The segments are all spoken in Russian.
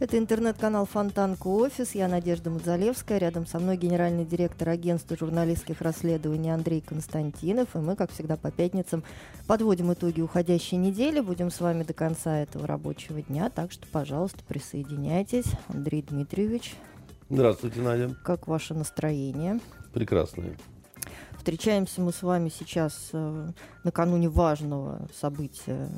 Это интернет-канал Фонтанка Офис. Я Надежда Мадзалевская. Рядом со мной генеральный директор агентства журналистских расследований Андрей Константинов. И мы, как всегда, по пятницам подводим итоги уходящей недели. Будем с вами до конца этого рабочего дня. Так что, пожалуйста, присоединяйтесь. Андрей Дмитриевич. Здравствуйте, Надя. Как ваше настроение? Прекрасное. Встречаемся мы с вами сейчас э, накануне важного события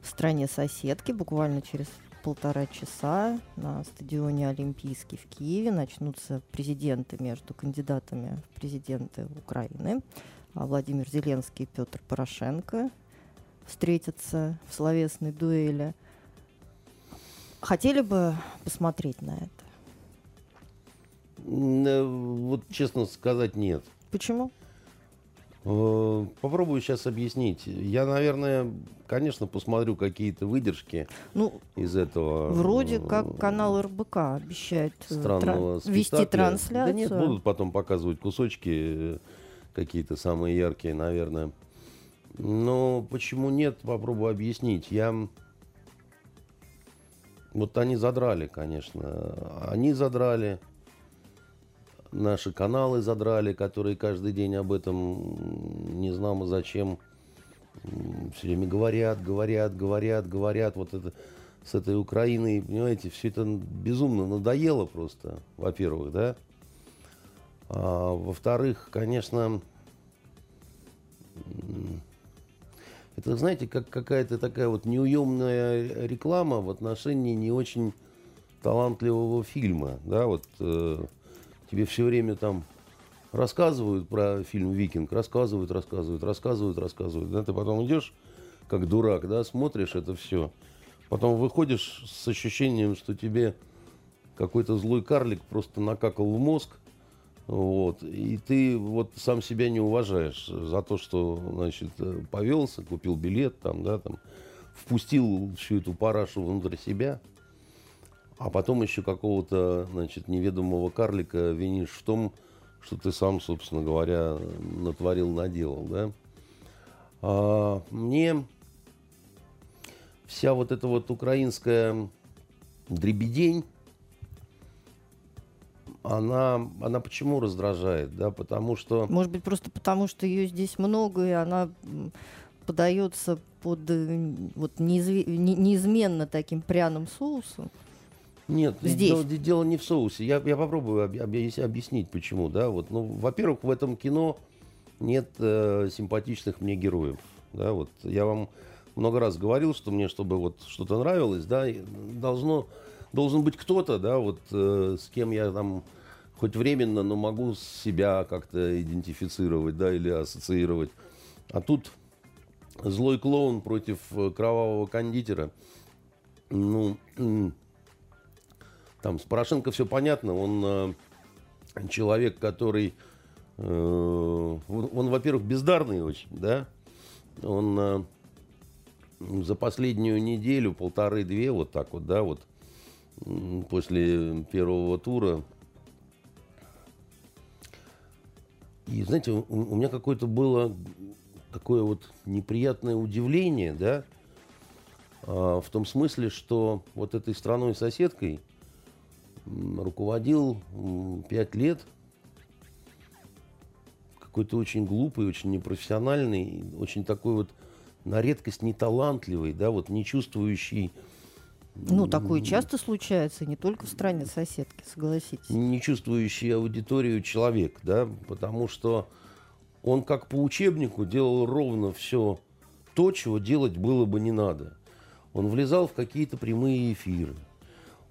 в стране соседки. Буквально через полтора часа на стадионе Олимпийский в Киеве начнутся президенты между кандидатами в президенты Украины. А Владимир Зеленский и Петр Порошенко встретятся в словесной дуэли. Хотели бы посмотреть на это? Э, вот честно сказать, нет. Почему? Э, попробую сейчас объяснить. Я, наверное, конечно, посмотрю какие-то выдержки ну, из этого. Вроде как канал РБК обещает э, странного тра- вести трансляцию. Да нет, будут потом показывать кусочки э, какие-то самые яркие, наверное. Но почему нет, попробую объяснить. Я... Вот они задрали, конечно. Они задрали наши каналы задрали, которые каждый день об этом не знамо зачем все время говорят, говорят, говорят, говорят. Вот это с этой Украиной, понимаете, все это безумно надоело просто, во-первых, да. А, во-вторых, конечно, это, знаете, как какая-то такая вот неуемная реклама в отношении не очень талантливого фильма, да, вот э, тебе все время там рассказывают про фильм «Викинг», рассказывают, рассказывают, рассказывают, рассказывают. Да, ты потом идешь, как дурак, да, смотришь это все. Потом выходишь с ощущением, что тебе какой-то злой карлик просто накакал в мозг, вот, и ты вот сам себя не уважаешь за то, что, значит, повелся, купил билет, там, да, там, впустил всю эту парашу внутрь себя – а потом еще какого-то, значит, неведомого карлика винишь в том, что ты сам, собственно говоря, натворил, наделал, да. А, мне вся вот эта вот украинская дребедень, она, она почему раздражает, да, потому что... Может быть, просто потому, что ее здесь много, и она подается под э, вот неизменно таким пряным соусом. Нет, здесь. Дело, дело не в соусе. Я, я попробую объяснить, почему. Да? Вот, ну, во-первых, в этом кино нет э, симпатичных мне героев. Да? Вот, я вам много раз говорил, что мне, чтобы вот что-то нравилось, да, должно, должен быть кто-то, да, вот, э, с кем я там хоть временно, но могу себя как-то идентифицировать, да, или ассоциировать. А тут злой клоун против э, кровавого кондитера. Ну, там с Порошенко все понятно, он э, человек, который, э, он, во-первых, бездарный очень, да, он э, за последнюю неделю, полторы-две, вот так вот, да, вот, после первого тура, и, знаете, у, у меня какое-то было такое вот неприятное удивление, да, э, в том смысле, что вот этой страной-соседкой – руководил пять лет какой-то очень глупый, очень непрофессиональный, очень такой вот на редкость неталантливый, да, вот не чувствующий ну, такое часто случается, не только в стране соседки, согласитесь. Не чувствующий аудиторию человек, да, потому что он как по учебнику делал ровно все то, чего делать было бы не надо. Он влезал в какие-то прямые эфиры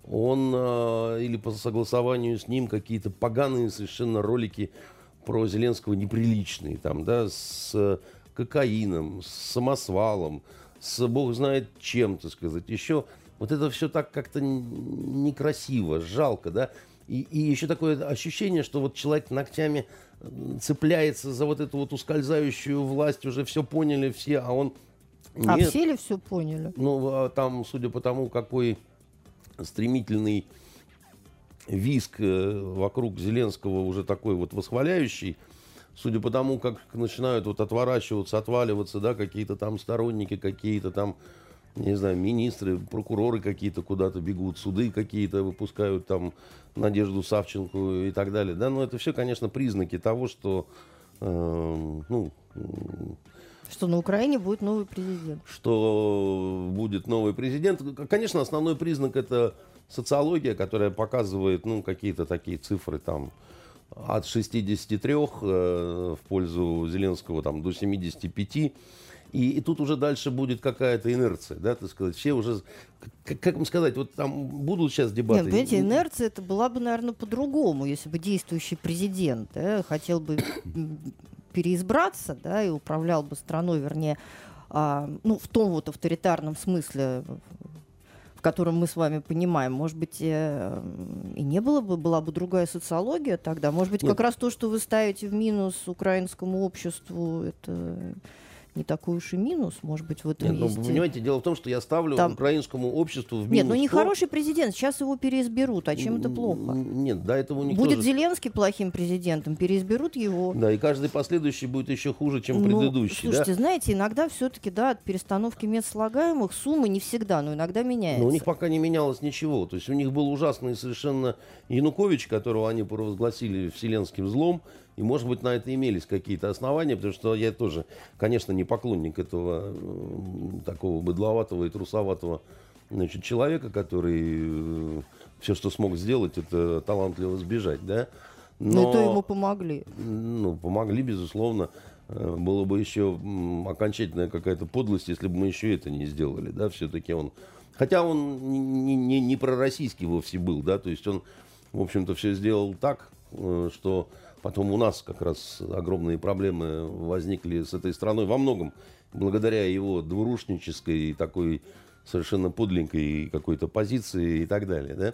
он э, или по согласованию с ним какие-то поганые совершенно ролики про Зеленского неприличные, там, да, с кокаином, с самосвалом, с бог знает чем, так сказать, еще вот это все так как-то некрасиво, жалко, да. И, и еще такое ощущение, что вот человек ногтями цепляется за вот эту вот ускользающую власть, уже все поняли все, а он... А нет. А все ли все поняли? Ну, а там, судя по тому, какой стремительный виск э, вокруг Зеленского уже такой вот восхваляющий, судя по тому, как начинают вот отворачиваться, отваливаться, да, какие-то там сторонники, какие-то там, не знаю, министры, прокуроры какие-то куда-то бегут, суды какие-то выпускают там Надежду Савченко и так далее, да, но это все, конечно, признаки того, что, э, ну, что на Украине будет новый президент. Что будет новый президент. Конечно, основной признак это социология, которая показывает ну, какие-то такие цифры там от 63 э, в пользу Зеленского там, до 75. И, и тут уже дальше будет какая-то инерция, да, так сказать. Все уже, как, как вам сказать, вот там будут сейчас дебаты. Нет, понимаете, инерция это была бы, наверное, по-другому, если бы действующий президент да, хотел бы переизбраться, да, и управлял бы страной, вернее, а, ну, в том вот авторитарном смысле, котором мы с вами понимаем, может быть, э, и не было бы, была бы другая социология тогда. Может быть, Нет. как раз то, что вы ставите в минус украинскому обществу, это не такой уж и минус, может быть, в этом Нет, ну, есть... Ну, понимаете, дело в том, что я ставлю Там... украинскому обществу в минус... Нет, ну не хороший президент, сейчас его переизберут, а чем это плохо? Нет, до этого никто... Будет же... Зеленский плохим президентом, переизберут его. Да, и каждый последующий будет еще хуже, чем ну, предыдущий. Слушайте, да? знаете, иногда все-таки, да, от перестановки медслагаемых суммы не всегда, но иногда меняется. Но у них пока не менялось ничего. То есть у них был ужасный совершенно Янукович, которого они провозгласили вселенским злом, и, может быть, на это имелись какие-то основания, потому что я тоже, конечно, не поклонник этого такого быдловатого и трусоватого значит, человека, который э, все, что смог сделать, это талантливо сбежать, да. Но, Но то ему помогли. Ну, помогли, безусловно. Э, было бы еще окончательная какая-то подлость, если бы мы еще это не сделали, да, все-таки он... Хотя он не, не, не пророссийский вовсе был, да, то есть он, в общем-то, все сделал так, э, что Потом у нас как раз огромные проблемы возникли с этой страной во многом благодаря его двурушнической такой совершенно подленькой какой-то позиции и так далее. Да?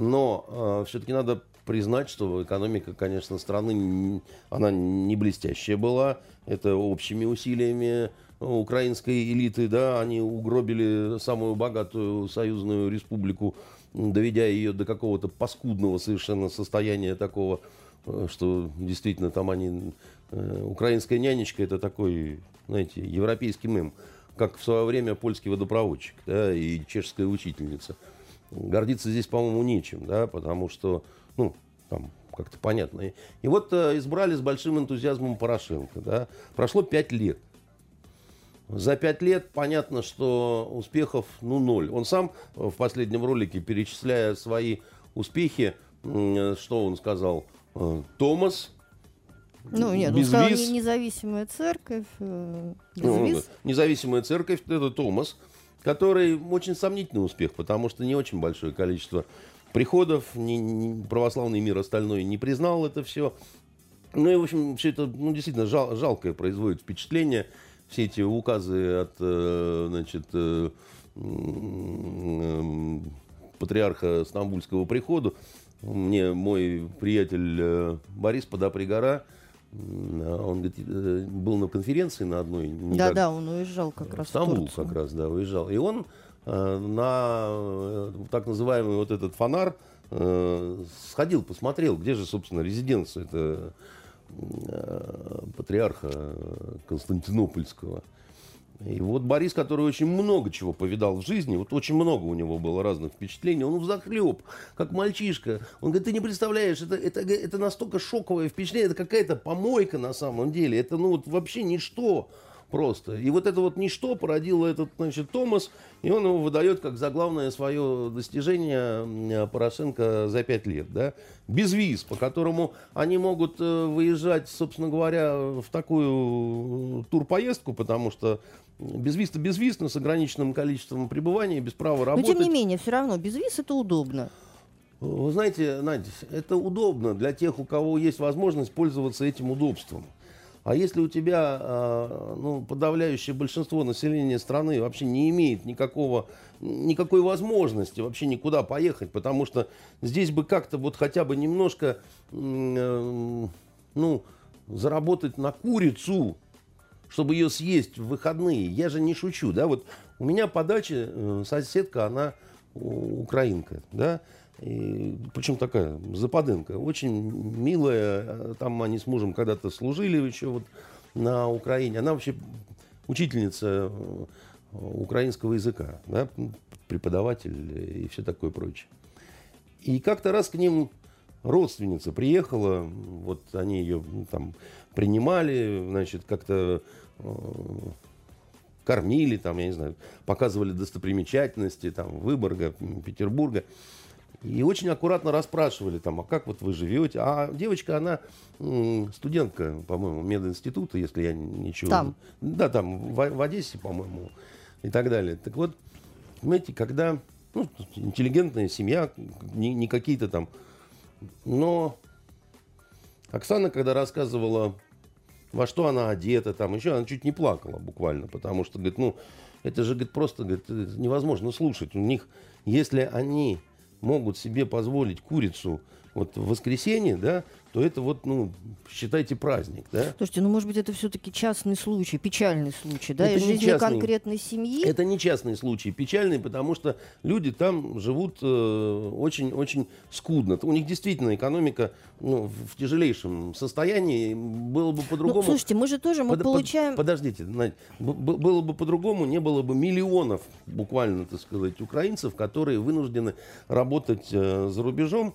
Но э, все-таки надо признать, что экономика, конечно, страны, она не блестящая была. Это общими усилиями украинской элиты, да, они угробили самую богатую союзную республику, доведя ее до какого-то паскудного совершенно состояния такого Э, что действительно там они... Э, украинская нянечка это такой, знаете, европейский мем, как в свое время польский водопроводчик да, и чешская учительница. Гордиться здесь, по-моему, нечем, да, потому что, ну, там как-то понятно. И, и вот э, избрали с большим энтузиазмом Порошенко, да. Прошло пять лет. За пять лет понятно, что успехов, ну, ноль. Он сам в последнем ролике, перечисляя свои успехи, что он сказал – Э, Томас. Ну, нет, он сказал, не, независимая церковь. Э, ну, независимая церковь, это Томас, который очень сомнительный успех, потому что не очень большое количество приходов, не, не, православный мир остальной не признал это все. Ну и, в общем, все это ну, действительно жал, жалкое производит впечатление. Все эти указы от э, значит, э, э, патриарха Стамбульского прихода, мне мой приятель э, Борис Подопригора, он говорит, э, был на конференции на одной. Да, да, он уезжал как раз в Стамбул как раз, да, уезжал. И он э, на так называемый вот этот фонар сходил, посмотрел, где же, собственно, резиденция это патриарха Константинопольского. И вот Борис, который очень много чего повидал в жизни, вот очень много у него было разных впечатлений, он взахлеб, как мальчишка. Он говорит, ты не представляешь, это, это, это настолько шоковое впечатление, это какая-то помойка на самом деле, это ну вот вообще ничто просто. И вот это вот ничто породило этот, значит, Томас, и он его выдает как за главное свое достижение Порошенко за пять лет, да, без виз, по которому они могут э, выезжать, собственно говоря, в такую турпоездку, потому что без виз-то без виз, но с ограниченным количеством пребывания, без права работать. Но тем не менее, все равно, без виз это удобно. Вы знаете, Надя, это удобно для тех, у кого есть возможность пользоваться этим удобством. А если у тебя а, ну, подавляющее большинство населения страны вообще не имеет никакого, никакой возможности вообще никуда поехать, потому что здесь бы как-то вот хотя бы немножко э, ну, заработать на курицу, чтобы ее съесть в выходные. Я же не шучу, да, вот у меня по даче э, соседка, она украинка, да, и, причем такая западенка, очень милая. Там они с мужем когда-то служили еще вот на Украине. Она вообще учительница э, украинского языка, да, преподаватель и все такое прочее. И как-то раз к ним родственница приехала, вот они ее там принимали, значит, как-то э, кормили, там, я не знаю, показывали достопримечательности, там, Выборга, Петербурга. И очень аккуратно расспрашивали там, а как вот вы живете? А девочка, она студентка, по-моему, мединститута, если я ничего... Там? Да, там, в, в Одессе, по-моему, и так далее. Так вот, понимаете, когда ну, интеллигентная семья, не, не какие-то там... Но Оксана, когда рассказывала, во что она одета, там еще, она чуть не плакала буквально, потому что, говорит, ну, это же, говорит, просто говорит, невозможно слушать. У них, если они могут себе позволить курицу вот в воскресенье, да, то это вот, ну, считайте праздник, да? Слушайте, ну, может быть, это все-таки частный случай, печальный случай, да, это из жизни частный, конкретной семьи? Это не частный случай, печальный, потому что люди там живут очень-очень э, скудно. У них действительно экономика ну, в тяжелейшем состоянии. Было бы по-другому... Ну, слушайте, мы же тоже, мы под, получаем... Под, подождите, Надь, было бы по-другому, не было бы миллионов, буквально, так сказать, украинцев, которые вынуждены работать э, за рубежом,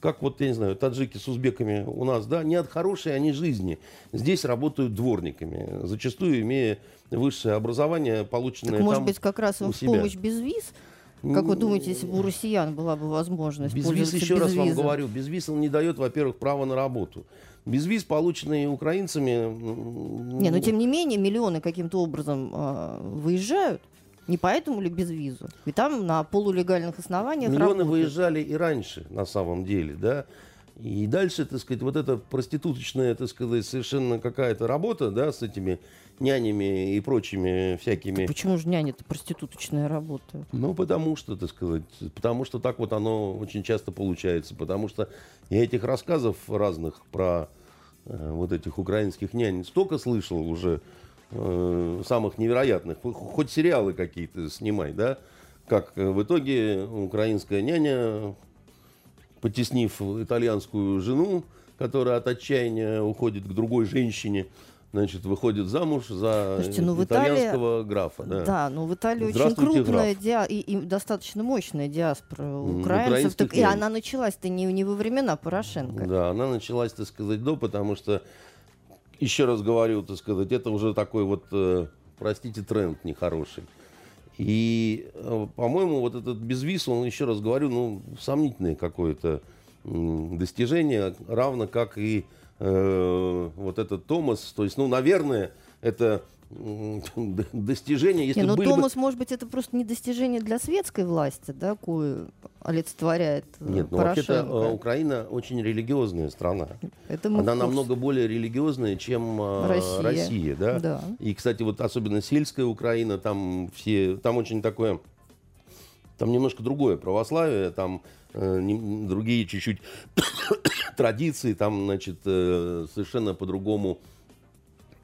как вот, я не знаю, таджики с узбеками у нас, да, не от хорошей они жизни. Здесь работают дворниками, зачастую имея высшее образование, полученное так, может быть, как раз в себя. помощь без виз? Как вы думаете, если бы у россиян была бы возможность без виз, еще без раз виза? вам говорю, без виз он не дает, во-первых, право на работу. Без виз, полученные украинцами... Не, но тем не менее миллионы каким-то образом э, выезжают. Не поэтому ли без визу? И там на полулегальных основаниях Миллионы работают. выезжали и раньше, на самом деле, да. И дальше, так сказать, вот эта проституточная, так сказать, совершенно какая-то работа, да, с этими нянями и прочими всякими... Так почему же няня это проституточная работа? Ну, потому что, так сказать, потому что так вот оно очень часто получается. Потому что я этих рассказов разных про э, вот этих украинских нянь столько слышал уже, э, самых невероятных. Хоть сериалы какие-то снимай, да? Как э, в итоге украинская няня, потеснив итальянскую жену, которая от отчаяния уходит к другой женщине, значит, выходит замуж за Слушайте, ну, итальянского Италии, графа. Да, да но ну, в Италии очень крупная диа и, и достаточно мощная диаспора украинцев. Так, и она началась-то не, не во времена Порошенко. Да, она началась, так сказать, до, потому что еще раз говорю, так сказать, это уже такой вот, э, простите, тренд нехороший. И, э, по-моему, вот этот безвиз, он, еще раз говорю, ну, сомнительное какое-то достижение, равно как и э, вот этот Томас. То есть, ну, наверное, это достижение, если не, ну, были Томас, бы... может быть, это просто не достижение для светской власти, да, кое олицетворяет э, Нет, ну вообще-то э, Украина очень религиозная страна. Это Она намного более религиозная, чем э, Россия, Россия да? да? И, кстати, вот особенно сельская Украина, там все, там очень такое, там немножко другое православие, там э, не, другие чуть-чуть традиции, там, значит, совершенно по-другому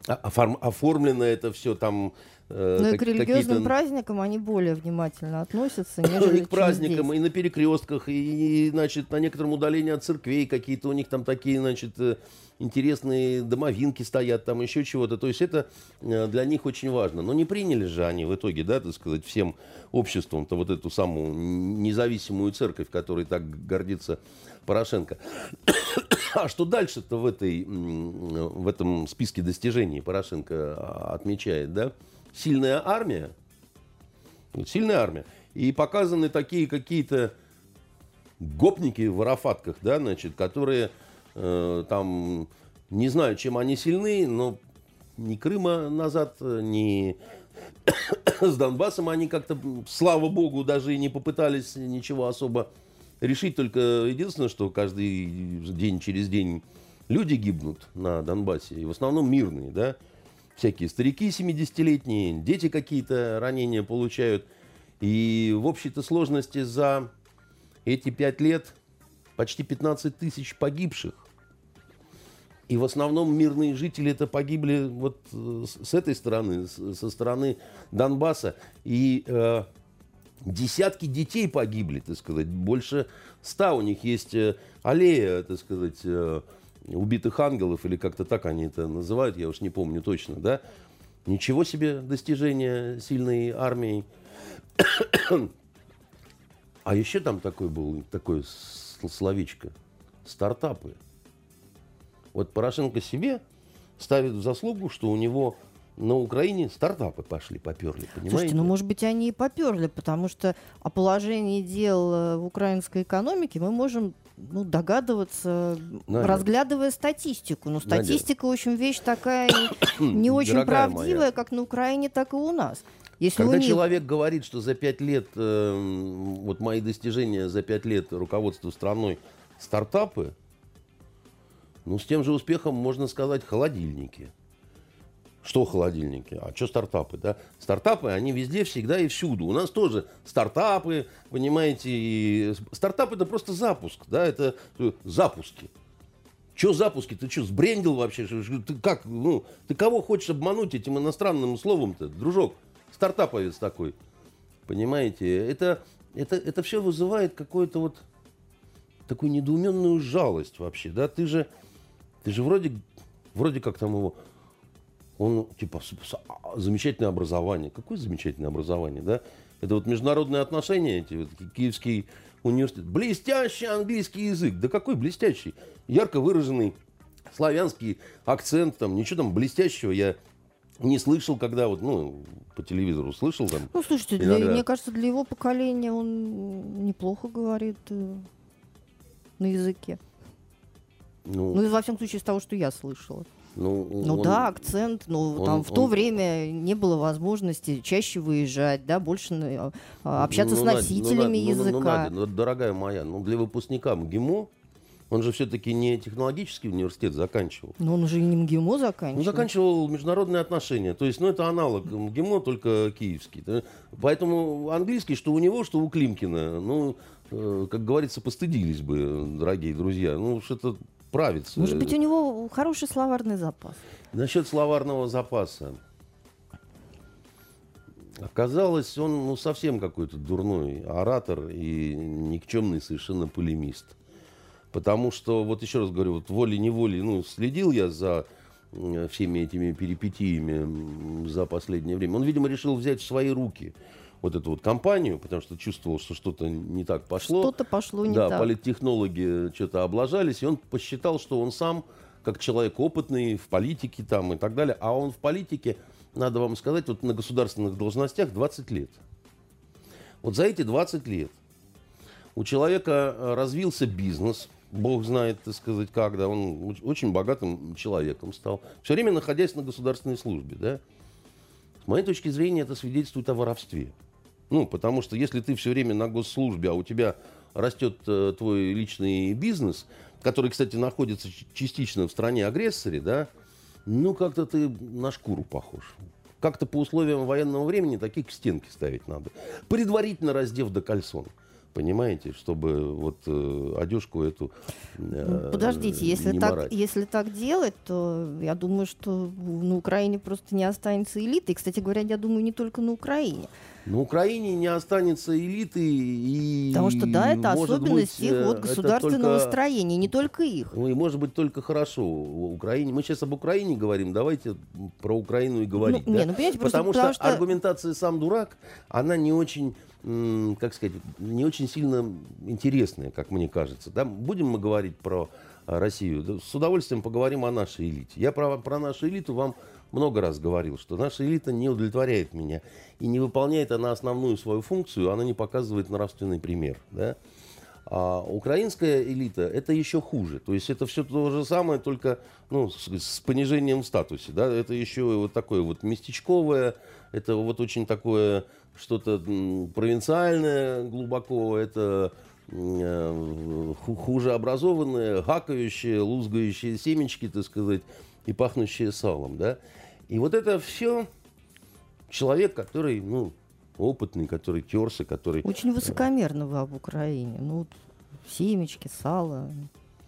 оформ, оформлено это все там Э, Но ну, и к религиозным праздникам они более внимательно относятся, нежели И к праздникам, здесь. и на перекрестках, и, и, значит, на некотором удалении от церквей какие-то у них там такие, значит, э, интересные домовинки стоят, там еще чего-то. То есть это э, для них очень важно. Но не приняли же они в итоге, да, так сказать, всем обществом-то вот эту самую независимую церковь, которой так гордится Порошенко. А что дальше-то в, этой, в этом списке достижений Порошенко а, отмечает, да? сильная армия, сильная армия, и показаны такие какие-то гопники в арафатках, да, значит, которые э, там не знаю, чем они сильны, но ни Крыма назад, ни с Донбассом они как-то, слава богу, даже и не попытались ничего особо решить. Только единственное, что каждый день через день люди гибнут на Донбассе, и в основном мирные, да, всякие старики 70-летние, дети какие-то ранения получают. И в общей-то сложности за эти пять лет почти 15 тысяч погибших. И в основном мирные жители это погибли вот э, с этой стороны, со стороны Донбасса. И э, десятки детей погибли, так сказать. Больше ста у них есть э, аллея, так сказать, э, убитых ангелов, или как-то так они это называют, я уж не помню точно, да. Ничего себе достижение сильной армии. а еще там такой был, такое словечко, стартапы. Вот Порошенко себе ставит в заслугу, что у него на Украине стартапы пошли, поперли, понимаете? Слушайте, ну, может быть, они и поперли, потому что о положении дел э, в украинской экономике мы можем ну, догадываться, Надя. разглядывая статистику. Но статистика, Надя. в общем, вещь такая не очень правдивая, как на Украине, так и у нас. Если Когда них... человек говорит, что за пять лет, э, вот мои достижения за пять лет руководства страной стартапы, ну, с тем же успехом можно сказать холодильники. Что холодильники? А что стартапы? Да? Стартапы, они везде, всегда и всюду. У нас тоже стартапы, понимаете, и стартап это просто запуск, да, это э, запуски. Что запуски? Ты что, сбрендил вообще? Ты как, ну, ты кого хочешь обмануть этим иностранным словом-то, дружок? Стартаповец такой. Понимаете? Это, это, это все вызывает какую-то вот такую недоуменную жалость вообще, да? Ты же, ты же вроде, вроде как там его, он типа а, замечательное образование. Какое замечательное образование, да? Это вот международные отношения, эти вот, Киевский университет. Блестящий английский язык. Да какой блестящий? Ярко выраженный славянский акцент, там, ничего там блестящего я не слышал, когда вот, ну, по телевизору слышал там. Ну, слушайте, для, мне кажется, для его поколения он неплохо говорит э, на языке. Ну, ну, во всяком случае, из того, что я слышала. Ну, ну он, да, акцент, но он, там в то он, время не было возможности чаще выезжать, да, больше э, общаться ну, с носителями ну, языка. Ну, ну, Надя, ну, дорогая моя, ну для выпускника МГИМО он же все-таки не технологический университет заканчивал. Но он же и не МГИМО заканчивал. Он заканчивал международные отношения. То есть, ну, это аналог МГИМО, только киевский. Поэтому английский, что у него, что у Климкина, ну, э, как говорится, постыдились бы, дорогие друзья. Ну, что-то правится. Может быть, у него хороший словарный запас. Насчет словарного запаса. Оказалось, он ну, совсем какой-то дурной оратор и никчемный совершенно полемист. Потому что, вот еще раз говорю, вот волей-неволей, ну, следил я за всеми этими перипетиями за последнее время. Он, видимо, решил взять в свои руки вот эту вот компанию, потому что чувствовал, что что-то не так пошло. Что-то пошло не да, так. Да, политтехнологи что-то облажались, и он посчитал, что он сам, как человек опытный в политике там и так далее, а он в политике, надо вам сказать, вот на государственных должностях 20 лет. Вот за эти 20 лет у человека э, развился бизнес – Бог знает, так сказать, когда он очень богатым человеком стал, все время находясь на государственной службе, да. С моей точки зрения, это свидетельствует о воровстве. Ну, потому что если ты все время на госслужбе, а у тебя растет э, твой личный бизнес, который, кстати, находится частично в стране агрессоре, да, ну, как-то ты на шкуру похож. Как-то по условиям военного времени такие к стенке ставить надо. Предварительно раздев до кальсон понимаете, чтобы вот э, одежку эту э, Подождите, если так, если так делать, то я думаю, что на Украине просто не останется элиты. И, кстати говоря, я думаю, не только на Украине. На Украине не останется элиты и... Потому что, да, это особенность быть, их вот, государственного только, строения, не только их. Ну, и может быть только хорошо. Украине, мы сейчас об Украине говорим, давайте про Украину и говорить. Ну, да? не, ну, понимаете, потому, потому что, что аргументация «сам дурак», она не очень как сказать, не очень сильно интересная, как мне кажется. Да? Будем мы говорить про а, Россию, с удовольствием поговорим о нашей элите. Я про, про нашу элиту вам много раз говорил, что наша элита не удовлетворяет меня. И не выполняет она основную свою функцию, она не показывает нравственный пример. Да? А украинская элита это еще хуже. То есть это все то же самое, только ну, с, с понижением в статусе. Да? Это еще вот такое вот местечковое, это вот очень такое что-то провинциальное глубоко, это э, хуже образованные, гакающие, лузгающие семечки, так сказать, и пахнущие салом, да. И вот это все человек, который, ну, опытный, который терся, который... Очень высокомерно вы об Украине. Ну, семечки, сало.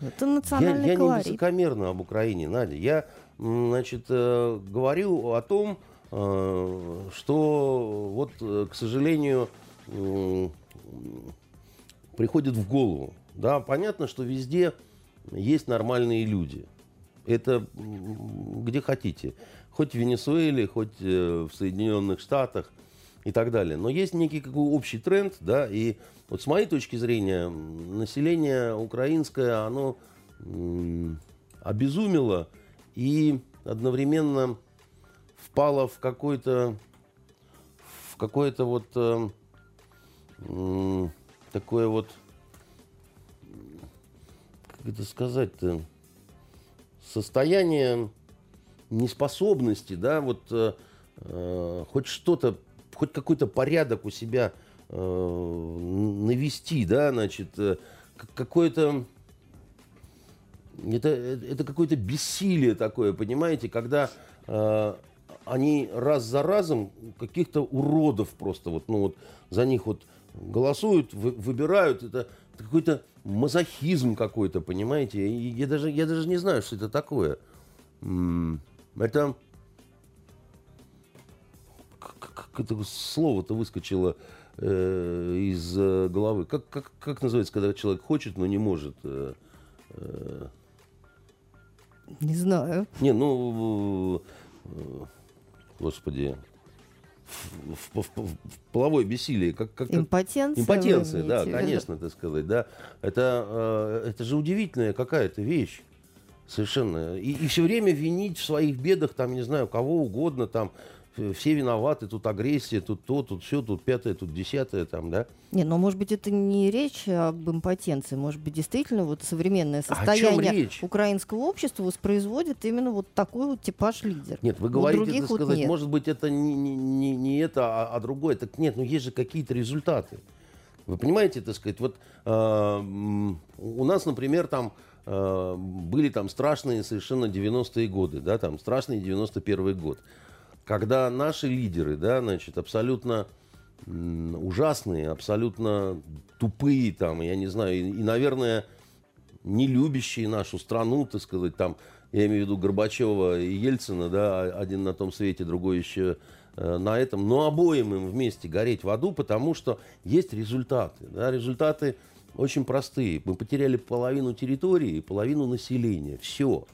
Это национальный я, я колорит. не высокомерно об Украине, Надя. Я, значит, э, говорю о том, э, что вот, э, к сожалению, приходит в голову. Да, понятно, что везде есть нормальные люди. Это где хотите. Хоть в Венесуэле, хоть в Соединенных Штатах и так далее. Но есть некий какой общий тренд, да, и вот с моей точки зрения, население украинское, оно обезумело и одновременно впало в какой-то в какое-то вот э, э, такое вот как это сказать-то состояние неспособности, да, вот э, э хоть что-то, хоть какой-то порядок у себя э, навести, да, значит, э, какое-то это, это какое-то бессилие такое, понимаете, когда э, они раз за разом каких-то уродов просто вот, ну вот за них вот голосуют, вы, выбирают, это, какой-то мазохизм какой-то, понимаете, и я даже, я даже не знаю, что это такое. Как это слово-то выскочило э, из э, головы. Как, как, как называется, когда человек хочет, но не может? Э, э... Не знаю. Не, ну, э, господи, в, в, в, в половое бессилие. Как, как, импотенция. Импотенция, да, конечно, так сказать. Да. Это, э, это же удивительная какая-то вещь. Совершенно. И, и все время винить в своих бедах, там, не знаю, кого угодно, там, все виноваты, тут агрессия, тут то, тут все, тут пятое, тут десятое, там, да? Не, но может быть это не речь об импотенции, может быть действительно вот современное состояние украинского общества воспроизводит именно вот такой вот типаж лидер. Нет, вы говорите, так сказать, нет. может быть это не, не, не это, а, а другое. Так нет, ну есть же какие-то результаты. Вы понимаете, так сказать, вот э, у нас, например, там э, были там страшные совершенно 90-е годы, да, там страшный 91 год. Когда наши лидеры, да, значит, абсолютно ужасные, абсолютно тупые, там, я не знаю, и, и, наверное, не любящие нашу страну, так сказать, там, я имею в виду Горбачева и Ельцина, да, один на том свете, другой еще э, на этом, но обоим им вместе гореть в аду, потому что есть результаты, да, результаты очень простые. Мы потеряли половину территории и половину населения, все.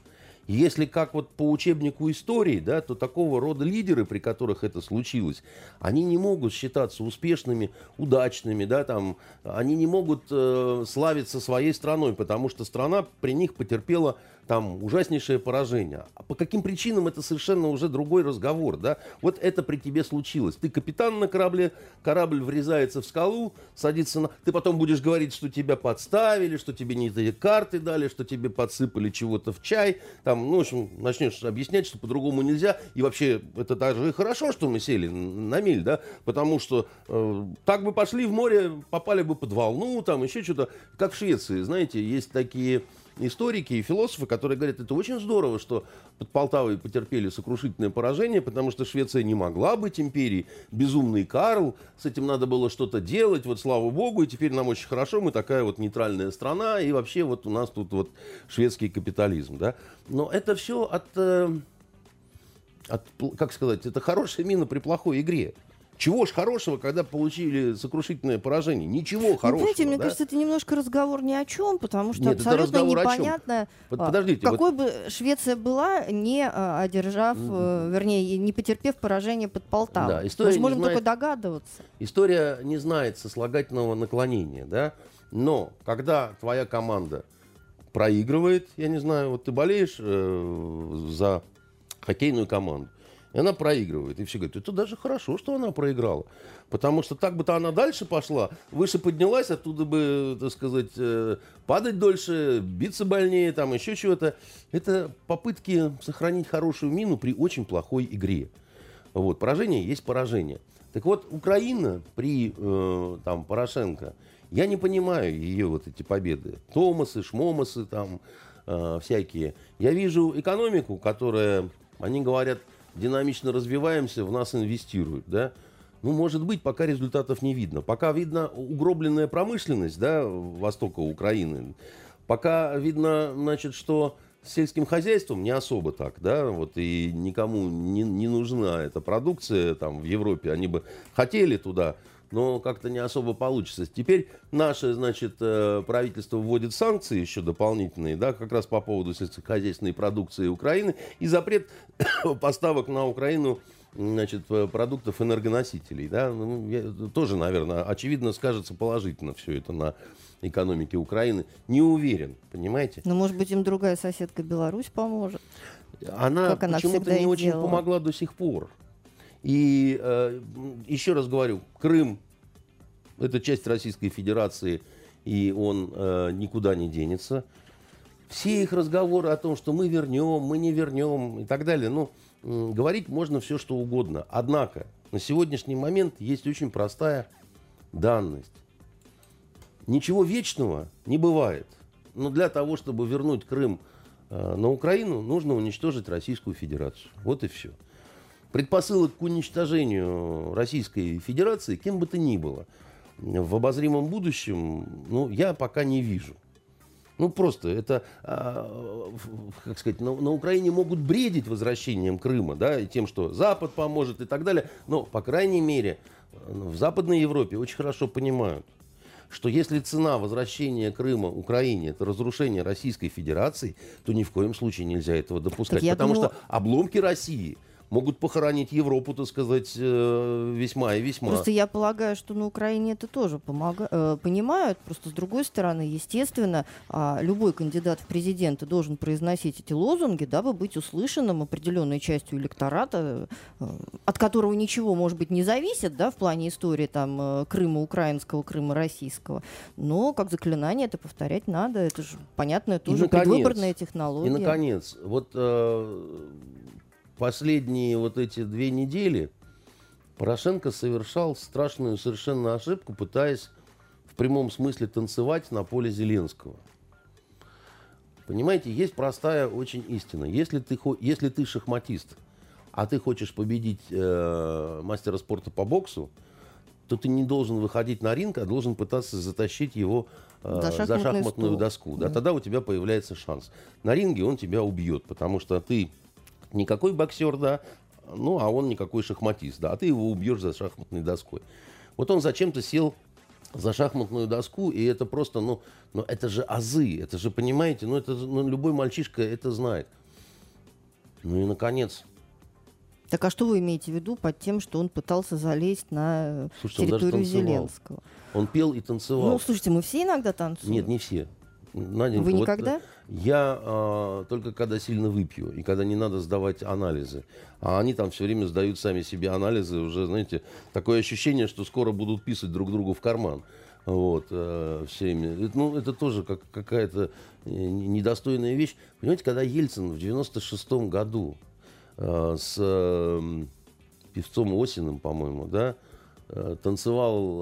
Если как вот по учебнику истории, да, то такого рода лидеры, при которых это случилось, они не могут считаться успешными, удачными, да, там, они не могут э, славиться своей страной, потому что страна при них потерпела там ужаснейшее поражение. А по каким причинам это совершенно уже другой разговор, да? Вот это при тебе случилось. Ты капитан на корабле, корабль врезается в скалу, садится на... Ты потом будешь говорить, что тебя подставили, что тебе не эти карты дали, что тебе подсыпали чего-то в чай. Там, ну, в общем, начнешь объяснять, что по-другому нельзя. И вообще, это даже и хорошо, что мы сели на миль, да? Потому что э, так бы пошли в море, попали бы под волну, там еще что-то. Как в Швеции, знаете, есть такие историки и философы, которые говорят, это очень здорово, что под Полтавой потерпели сокрушительное поражение, потому что Швеция не могла быть империей. Безумный Карл, с этим надо было что-то делать, вот слава богу, и теперь нам очень хорошо, мы такая вот нейтральная страна, и вообще вот у нас тут вот шведский капитализм, да. Но это все от, э, от как сказать, это хорошая мина при плохой игре. Чего ж хорошего, когда получили сокрушительное поражение? Ничего ну, хорошего. Знаете, мне да? кажется, это немножко разговор ни о чем, потому что Нет, абсолютно непонятно, Подождите, какой вот... бы Швеция была, не а, одержав, mm-hmm. вернее, не потерпев поражение под Полтавой. Да, история Мы же можем знает... только догадываться. История не знает сослагательного наклонения, да? Но когда твоя команда проигрывает, я не знаю, вот ты болеешь э, за хоккейную команду, и она проигрывает. И все говорят, это даже хорошо, что она проиграла. Потому что так бы-то она дальше пошла, выше поднялась, оттуда бы, так сказать, э, падать дольше, биться больнее, там еще чего-то. Это попытки сохранить хорошую мину при очень плохой игре. Вот, поражение есть поражение. Так вот, Украина при э, там, Порошенко Я не понимаю ее вот эти победы. Томасы, шмомасы там э, всякие. Я вижу экономику, которая, они говорят, динамично развиваемся, в нас инвестируют, да. Ну, может быть, пока результатов не видно. Пока видно угробленная промышленность, да, востока Украины. Пока видно, значит, что с сельским хозяйством не особо так, да, вот и никому не, не нужна эта продукция там в Европе, они бы хотели туда, но как-то не особо получится. Теперь наше, значит, э, правительство вводит санкции еще дополнительные, да, как раз по поводу сельскохозяйственной продукции Украины и запрет поставок на Украину значит, продуктов энергоносителей. Да? Ну, я, тоже, наверное, очевидно скажется положительно все это на экономике Украины. Не уверен, понимаете? Ну, может быть, им другая соседка Беларусь поможет. Она, она почему-то не очень делала. помогла до сих пор. И э, еще раз говорю, Крым это часть Российской Федерации, и он э, никуда не денется. Все их разговоры о том, что мы вернем, мы не вернем и так далее, ну, э, говорить можно все, что угодно. Однако на сегодняшний момент есть очень простая данность. Ничего вечного не бывает. Но для того, чтобы вернуть Крым э, на Украину, нужно уничтожить Российскую Федерацию. Вот и все. Предпосылок к уничтожению Российской Федерации, кем бы то ни было, в обозримом будущем, ну, я пока не вижу. Ну, просто это, а, как сказать, на, на Украине могут бредить возвращением Крыма, да, и тем, что Запад поможет и так далее. Но, по крайней мере, в Западной Европе очень хорошо понимают, что если цена возвращения Крыма Украине это разрушение Российской Федерации, то ни в коем случае нельзя этого допускать. Потому думала... что обломки России – могут похоронить Европу, так сказать, э, весьма и весьма. Просто я полагаю, что на Украине это тоже помога... э, понимают. Просто с другой стороны, естественно, э, любой кандидат в президенты должен произносить эти лозунги, дабы быть услышанным определенной частью электората, э, от которого ничего, может быть, не зависит, да, в плане истории там Крыма украинского, Крыма российского. Но как заклинание это повторять надо. Это же понятная тоже наконец, предвыборная технология. И, наконец, вот э, последние вот эти две недели Порошенко совершал страшную совершенно ошибку, пытаясь в прямом смысле танцевать на поле Зеленского. Понимаете, есть простая очень истина. Если ты, если ты шахматист, а ты хочешь победить э, мастера спорта по боксу, то ты не должен выходить на ринг, а должен пытаться затащить его э, за, за шахматную доску. Да? Тогда у тебя появляется шанс. На ринге он тебя убьет, потому что ты никакой боксер, да, ну, а он никакой шахматист, да, а ты его убьешь за шахматной доской. Вот он зачем-то сел за шахматную доску, и это просто, ну, ну это же азы, это же, понимаете, ну, это, ну, любой мальчишка это знает. Ну и, наконец, так а что вы имеете в виду под тем, что он пытался залезть на слушайте, территорию Зеленского? Он пел и танцевал. Ну, слушайте, мы все иногда танцуем. Нет, не все. Наденька, Вы никогда? Вот я а, только когда сильно выпью и когда не надо сдавать анализы. А они там все время сдают сами себе анализы. Уже, знаете, такое ощущение, что скоро будут писать друг другу в карман. Вот, э, всеми. Ну, это тоже как, какая-то э, недостойная вещь. Понимаете, когда Ельцин в 96-м году э, с э, певцом Осиным, по-моему, да, Э, танцевал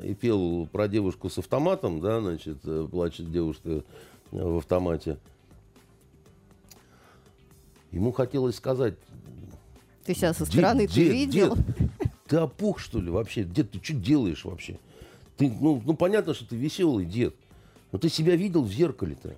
э, и пел про девушку с автоматом, да, значит, э, плачет девушка в автомате. Ему хотелось сказать... Ты сейчас со стороны дед, ты дед, видел? Дед, ты опух, что ли, вообще? Дед, ты что делаешь вообще? Ты, ну, ну, понятно, что ты веселый дед. Но ты себя видел в зеркале-то?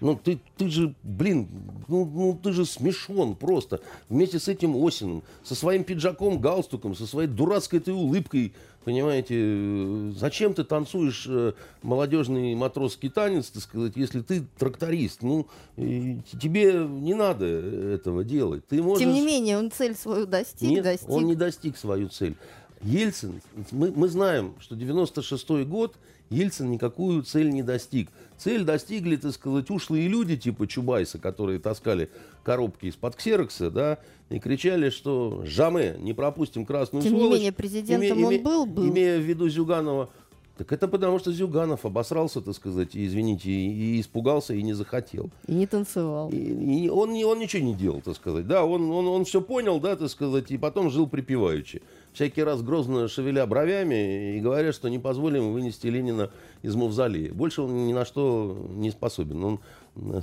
Ну, ты, ты же, блин, ну, ну ты же смешон просто. Вместе с этим Осиным, со своим пиджаком, галстуком, со своей дурацкой этой улыбкой, понимаете, зачем ты танцуешь э, молодежный матросский танец, так сказать, если ты тракторист? Ну, тебе не надо этого делать. Ты можешь... Тем не менее, он цель свою достиг. Нет, достиг. он не достиг свою цель. Ельцин, мы, мы знаем, что 96-й год Ельцин никакую цель не достиг. Цель достигли, так сказать, ушлые люди типа Чубайса, которые таскали коробки из-под ксерокса, да, и кричали, что «Жаме, не пропустим красную Тем сволочь». Тем не менее, президентом име, он был, был. Имея в виду Зюганова. Так это потому, что Зюганов обосрался, так сказать, и, извините, и, и испугался, и не захотел. И не танцевал. И, и он, он ничего не делал, так сказать. Да, он, он, он все понял, да, так сказать, и потом жил припеваючи. Всякий раз грозно шевеля бровями и говорят, что не позволим вынести Ленина из мавзолея. Больше он ни на что не способен. Он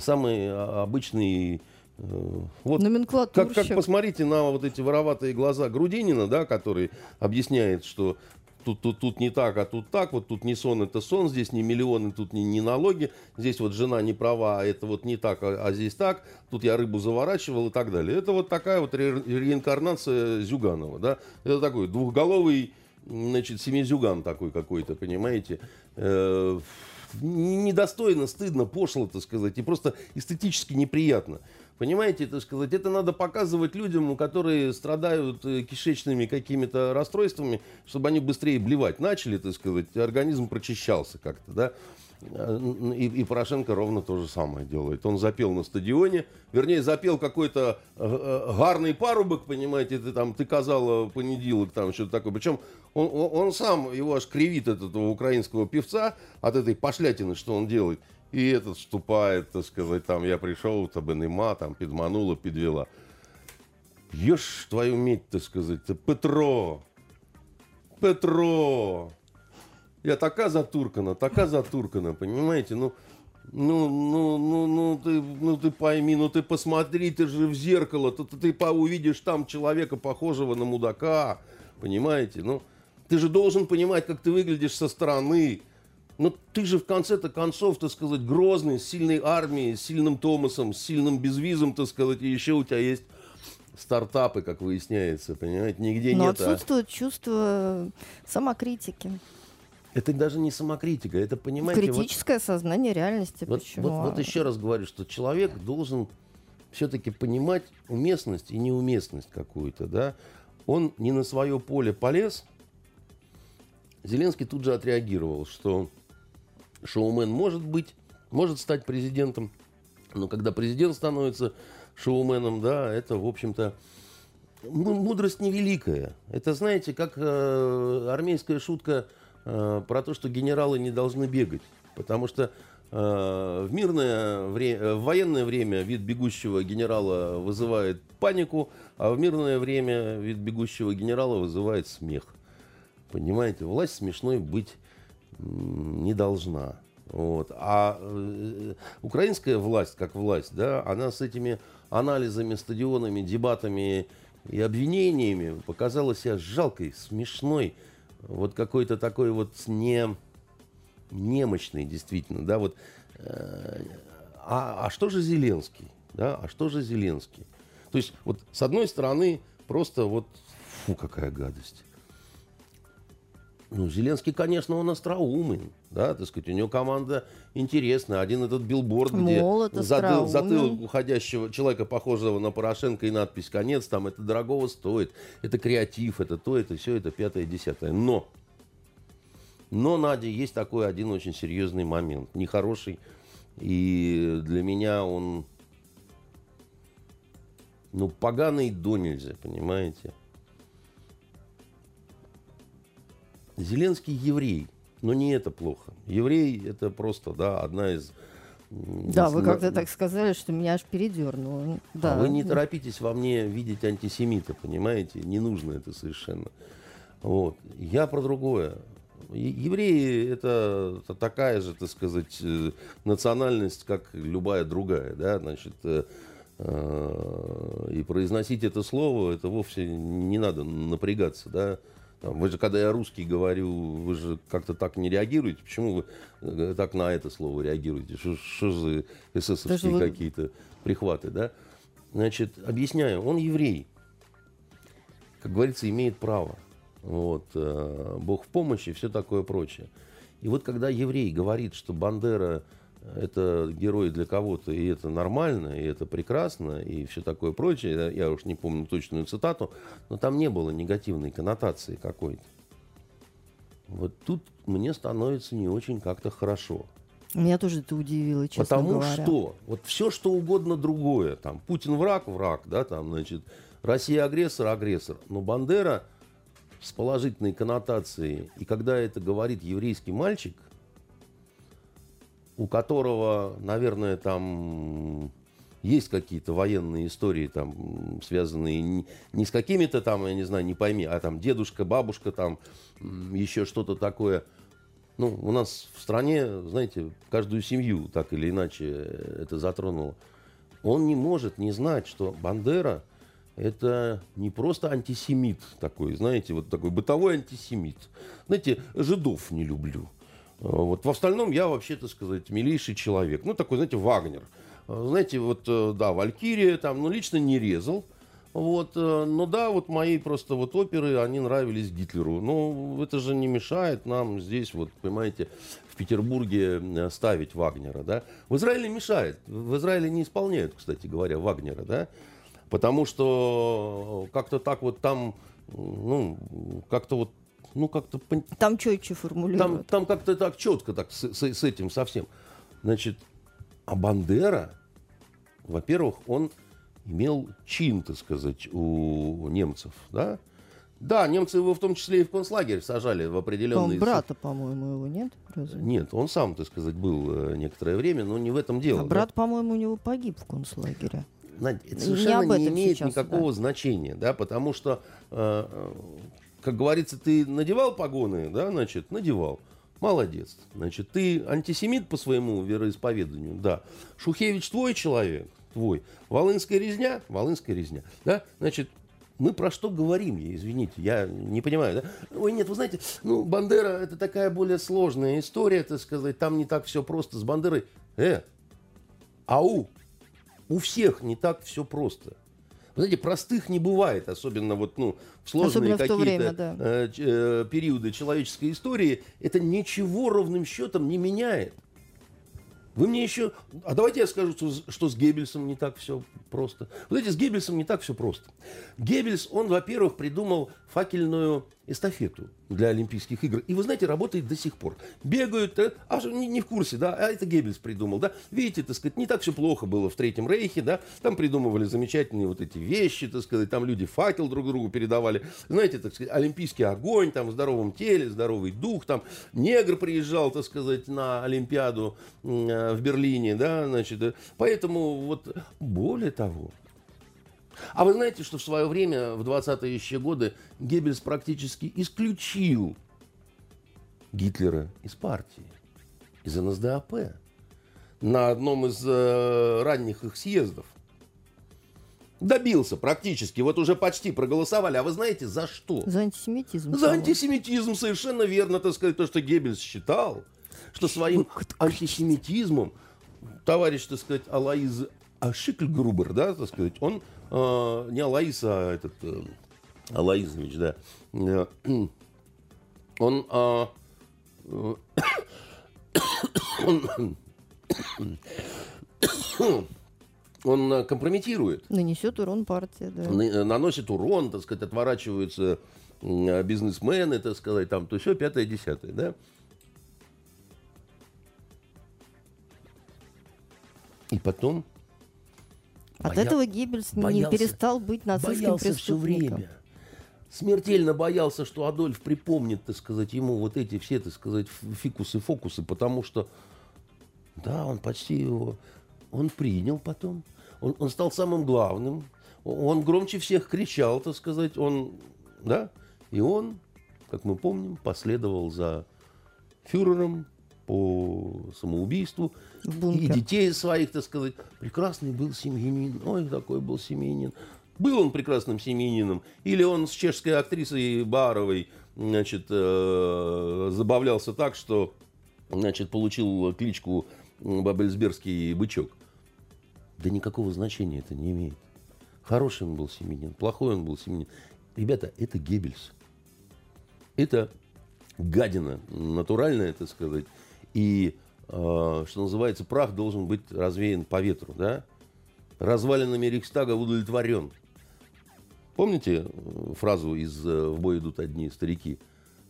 самый обычный э, вот как, как посмотрите на вот эти вороватые глаза Грудинина, да, который объясняет, что тут, тут, тут не так, а тут так, вот тут не сон, это сон, здесь не миллионы, тут не, не налоги, здесь вот жена не права, а это вот не так, а, а здесь так, тут я рыбу заворачивал и так далее. Это вот такая вот ре, реинкарнация Зюганова, да, это такой двухголовый, значит, семизюган такой какой-то, понимаете, э, недостойно, стыдно, пошло, так сказать, и просто эстетически неприятно. Понимаете, так сказать, это надо показывать людям, которые страдают э, кишечными какими-то расстройствами, чтобы они быстрее блевать начали, так сказать, организм прочищался как-то, да. Э, и, и Порошенко ровно то же самое делает. Он запел на стадионе, вернее, запел какой-то э, гарный парубок, понимаете, ты там, ты казала понедельник, там что-то такое. Причем он, он, сам, его аж кривит от этого украинского певца, от этой пошлятины, что он делает. И этот вступает, так сказать, там, я пришел, тебе нема, там, підманула, підвела. Ешь твою медь, так сказать, Петро, Петро. Я така затуркана, така затуркана, понимаете? Ну, ну, ну, ну, ну, ты, ну, ты пойми, ну, ты посмотри, ты же в зеркало, ты, ты, ты увидишь там человека, похожего на мудака, понимаете? Ну, ты же должен понимать, как ты выглядишь со стороны. Ну, ты же в конце-то концов, так сказать, грозный, с сильной армией, с сильным Томасом, с сильным безвизом, так сказать, и еще у тебя есть стартапы, как выясняется, понимаете, нигде Но нет. Но а отсутствует а... чувство самокритики. Это даже не самокритика, это, понимаете... Критическое вот, сознание реальности. Вот, вот, вот еще раз говорю, что человек должен все-таки понимать уместность и неуместность какую-то, да. Он не на свое поле полез. Зеленский тут же отреагировал, что шоумен может быть, может стать президентом, но когда президент становится шоуменом, да, это, в общем-то, мудрость невеликая. Это, знаете, как э, армейская шутка э, про то, что генералы не должны бегать. Потому что э, в мирное время, в военное время вид бегущего генерала вызывает панику, а в мирное время вид бегущего генерала вызывает смех. Понимаете, власть смешной быть не должна. Вот. А э, украинская власть, как власть, да, она с этими анализами, стадионами, дебатами и обвинениями показала себя жалкой, смешной, вот какой-то такой вот не, немощный, действительно, да, вот. Э, а, а что же Зеленский, да, а что же Зеленский? То есть, вот с одной стороны, просто вот, фу, какая гадость. Ну, Зеленский, конечно, он остроумен, да, так сказать, у него команда интересная. Один этот билборд, где затыл, затыл уходящего человека, похожего на Порошенко, и надпись «Конец», там это дорогого стоит, это креатив, это то, это все, это пятое, десятое. Но, но, Надя, есть такой один очень серьезный момент, нехороший, и для меня он, ну, поганый до нельзя, понимаете? Зеленский еврей, но не это плохо. Еврей это просто, да, одна из... Да, вы как-то так сказали, что меня аж передернуло. Да. А вы не торопитесь во мне видеть антисемита, понимаете? Не нужно это совершенно. Вот. Я про другое. Евреи это, это такая же, так сказать, э, национальность, как любая другая, да, значит, э, э, и произносить это слово, это вовсе не надо напрягаться, да, вы же, когда я русский говорю, вы же как-то так не реагируете. Почему вы э, так на это слово реагируете? Что, что за эсэсовские вы... какие-то прихваты, да? Значит, объясняю, он еврей. Как говорится, имеет право. Вот, э, Бог в помощи и все такое прочее. И вот когда еврей говорит, что Бандера это герой для кого-то, и это нормально, и это прекрасно, и все такое прочее. Я уж не помню точную цитату, но там не было негативной коннотации какой-то. Вот тут мне становится не очень как-то хорошо. Меня тоже это удивило, честно Потому говоря. что вот все, что угодно другое, там Путин враг, враг, да, там, значит, Россия агрессор, агрессор. Но Бандера с положительной коннотацией, и когда это говорит еврейский мальчик – у которого, наверное, там есть какие-то военные истории, там, связанные не, не с какими-то там, я не знаю, не пойми, а там дедушка, бабушка, там, еще что-то такое. Ну, у нас в стране, знаете, каждую семью так или иначе это затронуло. Он не может не знать, что Бандера – это не просто антисемит такой, знаете, вот такой бытовой антисемит. Знаете, жидов не люблю. Вот в остальном я вообще, так сказать, милейший человек. Ну, такой, знаете, Вагнер. Знаете, вот, э, да, Валькирия там, ну, лично не резал. Вот, э, ну да, вот мои просто вот оперы, они нравились Гитлеру. Но это же не мешает нам здесь, вот, понимаете, в Петербурге э, ставить Вагнера, да. В Израиле мешает. В Израиле не исполняют, кстати говоря, Вагнера, да. Потому что как-то так вот там, ну, как-то вот ну как-то... Там четче формулируют. Там, там как-то так четко так с, с, с этим совсем. Значит, а Бандера, во-первых, он имел чин, так сказать, у немцев, да? Да, немцы его в том числе и в концлагерь сажали в определенные... Там брата, по-моему, его нет? Разве? Нет, он сам, так сказать, был э, некоторое время, но не в этом дело. А да? брат, по-моему, у него погиб в концлагере. Надь, это совершенно не, не имеет сейчас, никакого да. значения, да, потому что, э, э, как говорится, ты надевал погоны, да, значит, надевал. Молодец. Значит, ты антисемит по своему вероисповеданию? Да. Шухевич твой человек? Твой. Волынская резня? Волынская резня. Да? Значит, мы про что говорим, извините, я не понимаю, да? Ой, нет, вы знаете, ну, Бандера это такая более сложная история, так сказать, там не так все просто с Бандерой. Э, ау, у всех не так все просто. Вы знаете, простых не бывает, особенно вот, ну, в сложные какие-то да. э, э, периоды человеческой истории. Это ничего ровным счетом не меняет. Вы мне еще... А давайте я скажу, что, с Геббельсом не так все просто. Вы знаете, с Геббельсом не так все просто. Геббельс, он, во-первых, придумал факельную эстафету для Олимпийских игр. И вы знаете, работает до сих пор. Бегают, а не, не в курсе, да, а это Геббельс придумал, да. Видите, так сказать, не так все плохо было в Третьем Рейхе, да. Там придумывали замечательные вот эти вещи, так сказать, там люди факел друг другу передавали. Знаете, так сказать, олимпийский огонь, там в здоровом теле, здоровый дух, там негр приезжал, так сказать, на Олимпиаду э, в Берлине, да, значит. Э, поэтому вот более того, а вы знаете, что в свое время, в 20-е еще годы, Геббельс практически исключил Гитлера из партии, из НСДАП, на одном из э, ранних их съездов. Добился практически, вот уже почти проголосовали. А вы знаете, за что? За антисемитизм. За антисемитизм, совершенно верно, так сказать, то, что Геббельс считал, что своим антисемитизмом товарищ, так сказать, Алаиз Ашикльгрубер, да, так сказать, он э, не Алаис, а этот э, Алаизович, да, э, он, э, он, он компрометирует. Нанесет урон партии, да. Наносит урон, так сказать, отворачиваются бизнесмены, так сказать, там, то все, пятое, десятое, да. И потом от боя... этого Геббельс боялся, не перестал быть нацистским боялся преступником. все время. Смертельно боялся, что Адольф припомнит, так сказать, ему вот эти все, так сказать, фикусы-фокусы, потому что, да, он почти его, он принял потом, он, он стал самым главным, он громче всех кричал, так сказать, он, да, и он, как мы помним, последовал за фюрером, по самоубийству. И детей своих, так сказать. Прекрасный был семьянин. Ой, такой был семьянин. Был он прекрасным семьянином. Или он с чешской актрисой Баровой значит, э, забавлялся так, что значит, получил кличку Бабельсбергский бычок. Да никакого значения это не имеет. Хороший он был семьянин, плохой он был семьянин. Ребята, это Геббельс. Это гадина натуральная, так сказать. И, что называется, прах должен быть развеян по ветру, да? Развалинами Рейхстага удовлетворен. Помните э, фразу из э, «В бой идут одни старики»,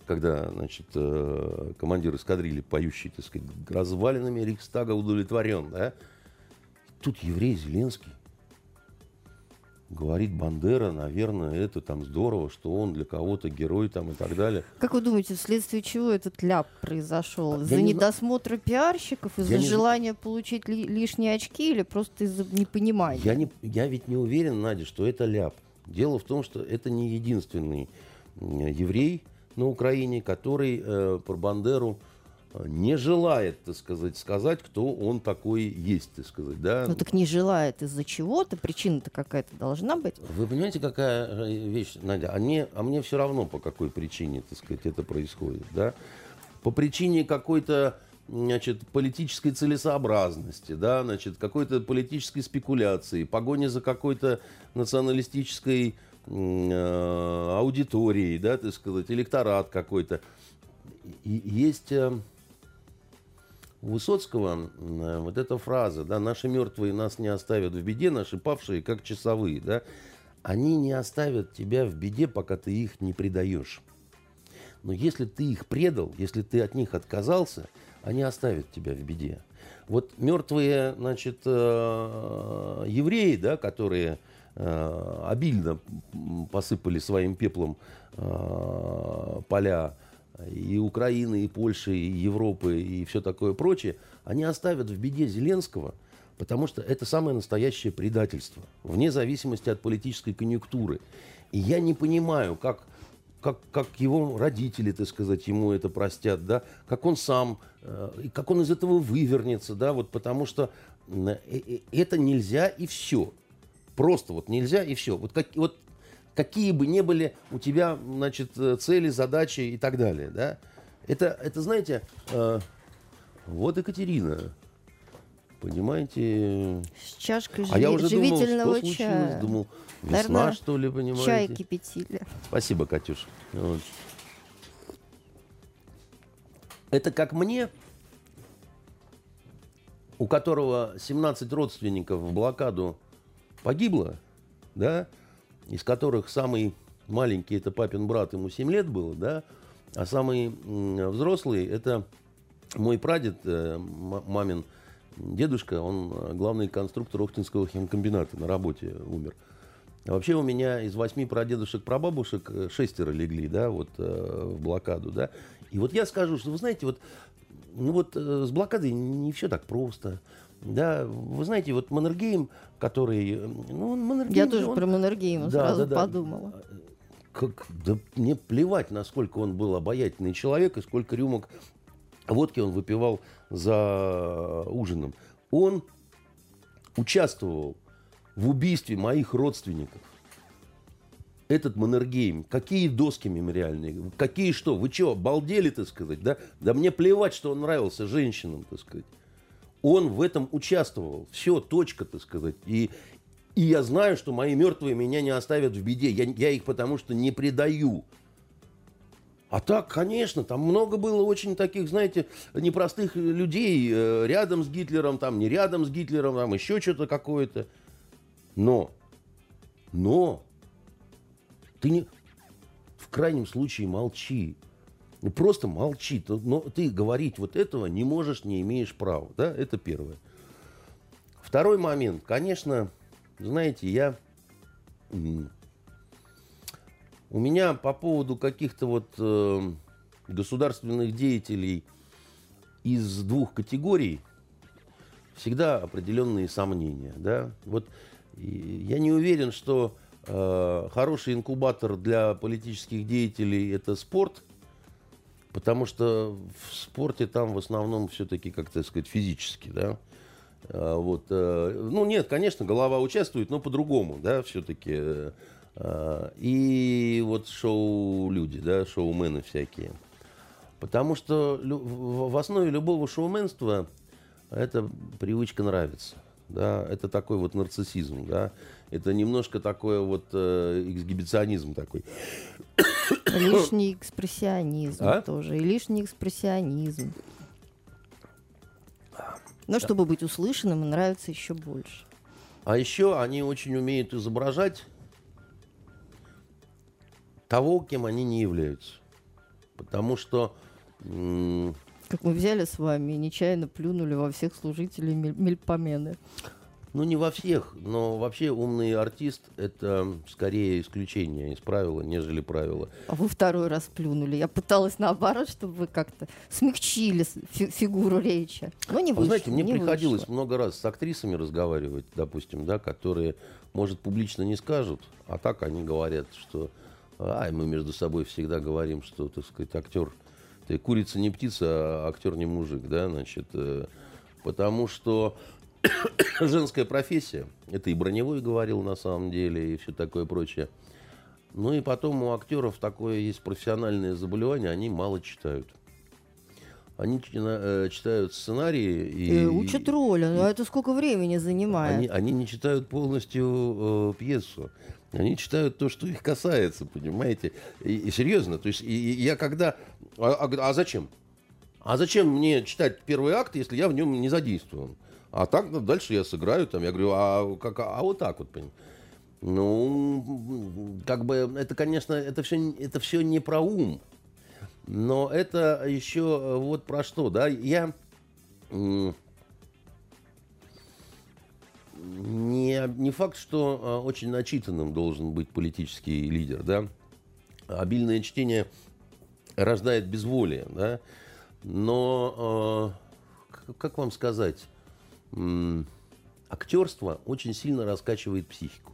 когда, значит, э, командир эскадрильи, поющий, так сказать, развалинами Рейхстага удовлетворен, да? Тут еврей Зеленский. Говорит Бандера, наверное, это там здорово, что он для кого-то герой там и так далее. Как вы думаете, вследствие чего этот ляп произошел? Я Из-за не недосмотра пиарщиков, из-за не желания получить ли- лишние очки или просто из-за непонимания? Я, не, я ведь не уверен, Надя, что это ляп. Дело в том, что это не единственный еврей на Украине, который э, про Бандеру не желает, так сказать, сказать, кто он такой есть, так сказать, да. Ну так не желает из-за чего-то, причина-то какая-то должна быть. Вы понимаете, какая э, вещь, Надя? А мне, а мне все равно, по какой причине, так сказать, это происходит, да? По причине какой-то, значит, политической целесообразности, да, значит, какой-то политической спекуляции, погони за какой-то националистической э, аудиторией, да, так сказать, электорат какой-то. И есть э, Высоцкого э, вот эта фраза, да, наши мертвые нас не оставят в беде, наши павшие как часовые, да, они не оставят тебя в беде, пока ты их не предаешь. Но если ты их предал, если ты от них отказался, они оставят тебя в беде. Вот мертвые, значит, э, евреи, да, которые э, обильно посыпали своим пеплом поля и Украины, и Польши, и Европы, и все такое прочее, они оставят в беде Зеленского, потому что это самое настоящее предательство, вне зависимости от политической конъюнктуры. И я не понимаю, как, как, как его родители, так сказать, ему это простят, да, как он сам, э, как он из этого вывернется, да, вот потому что э, э, это нельзя и все. Просто вот нельзя и все. Вот, как, вот какие бы ни были у тебя, значит, э, цели, задачи и так далее, да. Это, это знаете, э, вот Екатерина, понимаете, С чашкой а я уже думал, что случилось, чая. думал, весна, Наверное, что ли, понимаете. Чай кипятили. Спасибо, Катюш. Вот. Это как мне, у которого 17 родственников в блокаду погибло, да, из которых самый маленький это папин брат, ему 7 лет было, да, а самый взрослый это мой прадед, э, мамин дедушка, он э, главный конструктор Охтинского химкомбината на работе умер. Вообще у меня из восьми прадедушек, прабабушек э, шестеро легли, да, вот э, в блокаду, да. И вот я скажу, что вы знаете, вот, ну вот э, с блокадой не все так просто. Да, вы знаете, вот Маннергейм, который, ну, он Маннергейм, Я же тоже он- про Маннергейма Да, сразу да, да. подумала. как, да мне плевать, насколько он был обаятельный человек и сколько рюмок водки он выпивал за ужином. Он участвовал в убийстве моих родственников. Этот Маннергейм, какие доски мемориальные, какие что, вы что, обалдели, так сказать, да? Да мне плевать, что он нравился женщинам, так сказать. Он в этом участвовал. Все, точка, так сказать. И, и я знаю, что мои мертвые меня не оставят в беде. Я, я их потому что не предаю. А так, конечно, там много было очень таких, знаете, непростых людей э, рядом с Гитлером, там не рядом с Гитлером, там еще что-то какое-то. Но, но, ты не, в крайнем случае молчи. Ну, просто молчи. Ты- Но ты говорить вот этого не можешь, не имеешь права. Да? Это первое. Второй момент. Конечно, знаете, я... У меня по поводу каких-то вот э, государственных деятелей из двух категорий всегда определенные сомнения. Да? Вот я не уверен, что э, хороший инкубатор для политических деятелей это спорт, потому что в спорте там в основном все-таки, как так сказать, физически, да. А, Вот, э, ну нет, конечно, голова участвует, но по-другому, да, все-таки. И вот шоу-люди, да, шоумены всякие. Потому что в основе любого шоуменства это привычка нравится. Да, это такой вот нарциссизм, да. Это немножко такой вот э, эксгибиционизм такой. Лишний экспрессионизм А? тоже. И лишний экспрессионизм. Но чтобы быть услышанным, нравится еще больше. А еще они очень умеют изображать того, кем они не являются. Потому что м, Как мы взяли с вами и нечаянно плюнули во всех служителей Мель- Мельпомены. Ну, не во всех, но вообще умный артист – это скорее исключение из правила, нежели правило. А вы второй раз плюнули. Я пыталась наоборот, чтобы вы как-то смягчили фи- фигуру речи. Но не вышло. Вы знаете, мне не приходилось вышло. много раз с актрисами разговаривать, допустим, да, которые, может, публично не скажут, а так они говорят, что ай, мы между собой всегда говорим, что, так сказать, актер, ты курица не птица, а актер не мужик, да, значит, э, потому что женская профессия, это и Броневой говорил на самом деле, и все такое прочее. Ну и потом у актеров такое есть профессиональное заболевание, они мало читают. Они э, читают сценарии и, Э, учат роли, но это сколько времени занимает? они, они не читают полностью э, пьесу. Они читают то, что их касается, понимаете? И, и серьезно, то есть и- и я когда... А, а- а зачем? А зачем мне читать первый акт, если я в нем не задействован? А так ну, дальше я сыграю, там, я говорю, а, как, а вот так вот? Ну, как бы, это, конечно, это все, это все не про ум. Но это еще вот про что, да? Я не, не факт, что а, очень начитанным должен быть политический лидер, да. Обильное чтение рождает безволие, да. Но, к- как вам сказать, актерство очень сильно раскачивает психику.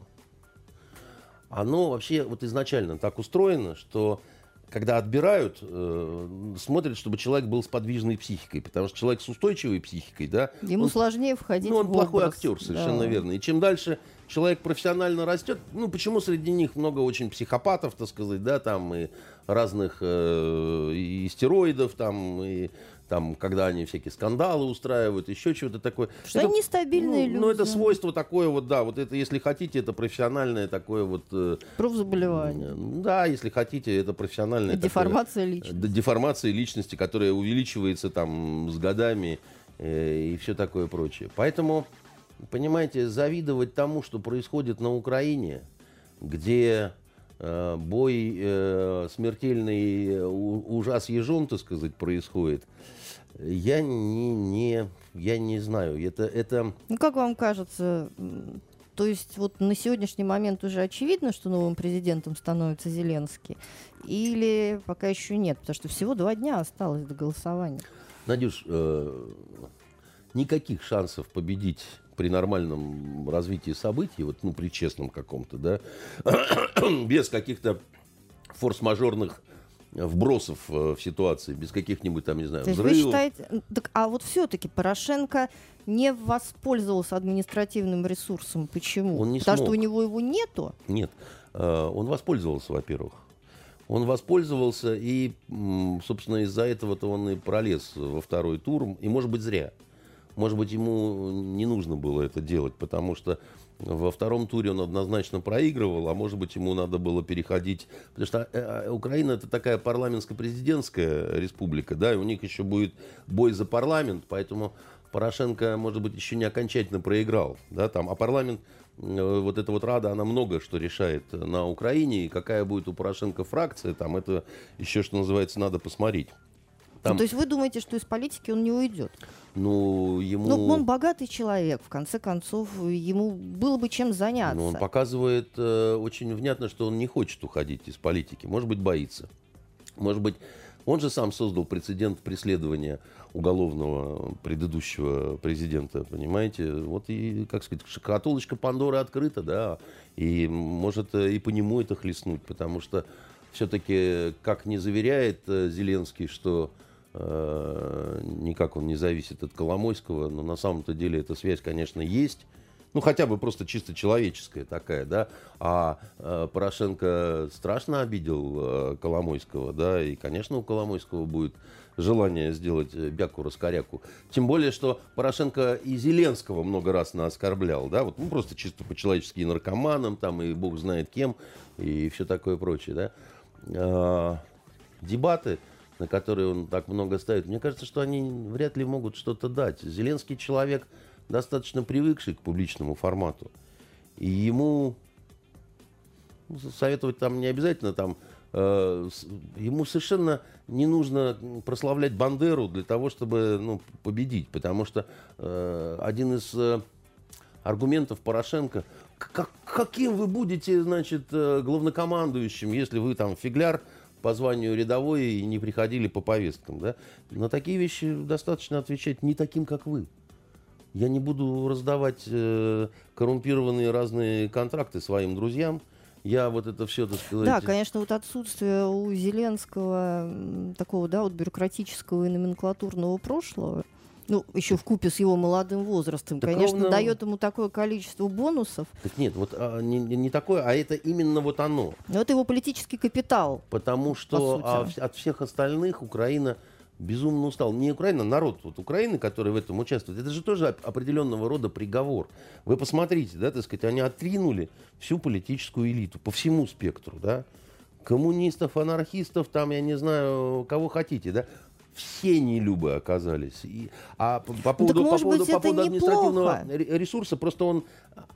Оно вообще вот изначально так устроено, что когда отбирают, э, смотрят, чтобы человек был с подвижной психикой, потому что человек с устойчивой психикой, да, Ему он сложнее входить ну, он в плохой образ. актер, совершенно Да. верно. И чем дальше человек профессионально растет, ну, почему среди них много очень психопатов, так сказать, да, там, и разных, э, и стероидов, там, и там, когда они всякие скандалы устраивают, еще чего-то такое. Что они нестабильные ну, люди. Ну, это свойство такое вот, да, вот это, если хотите, это профессиональное такое вот... э, Профзаболевание. да, если хотите, это профессиональное... такое- Деформация личности. Д- Деформация личности, которая увеличивается там с годами э, и все такое прочее. Поэтому, понимаете, завидовать тому, что происходит на Украине, где э, бой э, смертельный э, у- ужас ежом, так сказать, происходит, я не, не, я не знаю. Это, это Ну, как вам кажется, то есть вот на сегодняшний момент уже очевидно, что новым президентом становится Зеленский? Или пока еще нет? Потому что всего два дня осталось до голосования. Надюш, э, никаких шансов победить при нормальном развитии событий, вот, ну, при честном каком-то, да, без каких-то форс-мажорных вбросов э, в ситуации, без каких-нибудь там, не знаю, То есть вы взрывов. считаете... Так, а вот все-таки Порошенко не воспользовался административным ресурсом. Почему? Он не Потому смог. что у него его нету? Нет, э, он воспользовался, во-первых. Он воспользовался, и, собственно, из-за этого-то он и пролез во второй тур, и, может быть, зря. Может быть, ему не нужно было это делать, потому что во втором туре он однозначно проигрывал, а может быть, ему надо было переходить... Потому что э, э, Украина это такая парламентско-президентская республика, да, и у них еще будет бой за парламент, поэтому Порошенко, может быть, еще не окончательно проиграл, да, там, а парламент, э, вот эта вот Рада, она много что решает на Украине, и какая будет у Порошенко фракция, там, это еще, что называется, надо посмотреть. Там, Ну, то есть вы думаете, что из политики он не уйдет? ну, ему... Ну, он богатый человек, в конце концов, ему было бы чем заняться. Но он показывает э, очень внятно, что он не хочет уходить из политики. Может быть, боится. Может быть, он же сам создал прецедент преследования уголовного предыдущего президента, понимаете? Вот и, как сказать, шкатулочка Пандоры открыта, да, и может э, и по нему это хлестнуть, потому что все-таки, как не заверяет э, Зеленский, что никак он не зависит от Коломойского, но на самом-то деле эта связь, конечно, есть. Ну, хотя бы просто чисто человеческая такая, да. А э, Порошенко страшно обидел э, Коломойского, да, и, конечно, у Коломойского будет желание сделать э, бяку-раскоряку. Тем более, что Порошенко и Зеленского много раз оскорблял, да, вот, ну, просто чисто по-человечески и наркоманам, там, и бог знает кем, и все такое прочее, да. А, дебаты, на которые он так много ставит, мне кажется, что они вряд ли могут что-то дать. Зеленский человек достаточно привыкший к публичному формату. И ему ну, советовать там не обязательно, там, э, ему совершенно не нужно прославлять Бандеру для того, чтобы ну, победить. Потому что э, один из э, аргументов Порошенко. Как, каким вы будете, значит, э, главнокомандующим, если вы там фигляр по званию рядовой и не приходили по повесткам, да? На такие вещи достаточно отвечать не таким, как вы. Я не буду раздавать э, коррумпированные разные контракты своим друзьям. Я вот это все, так сказать... Да, конечно, вот отсутствие у Зеленского такого, да, вот бюрократического и номенклатурного прошлого, ну, еще в купе с его молодым возрастом, так конечно, ровно... дает ему такое количество бонусов. Так нет, вот а, не, не такое, а это именно вот оно. Но это его политический капитал. Потому что а, от всех остальных Украина безумно устал. Не Украина, народ вот Украины, который в этом участвует, это же тоже определенного рода приговор. Вы посмотрите, да, так сказать, они отринули всю политическую элиту по всему спектру, да, коммунистов, анархистов, там, я не знаю, кого хотите, да, все нелюбы оказались. И, а по, по поводу, ну, по поводу, быть, по поводу административного неплохо. ресурса, просто он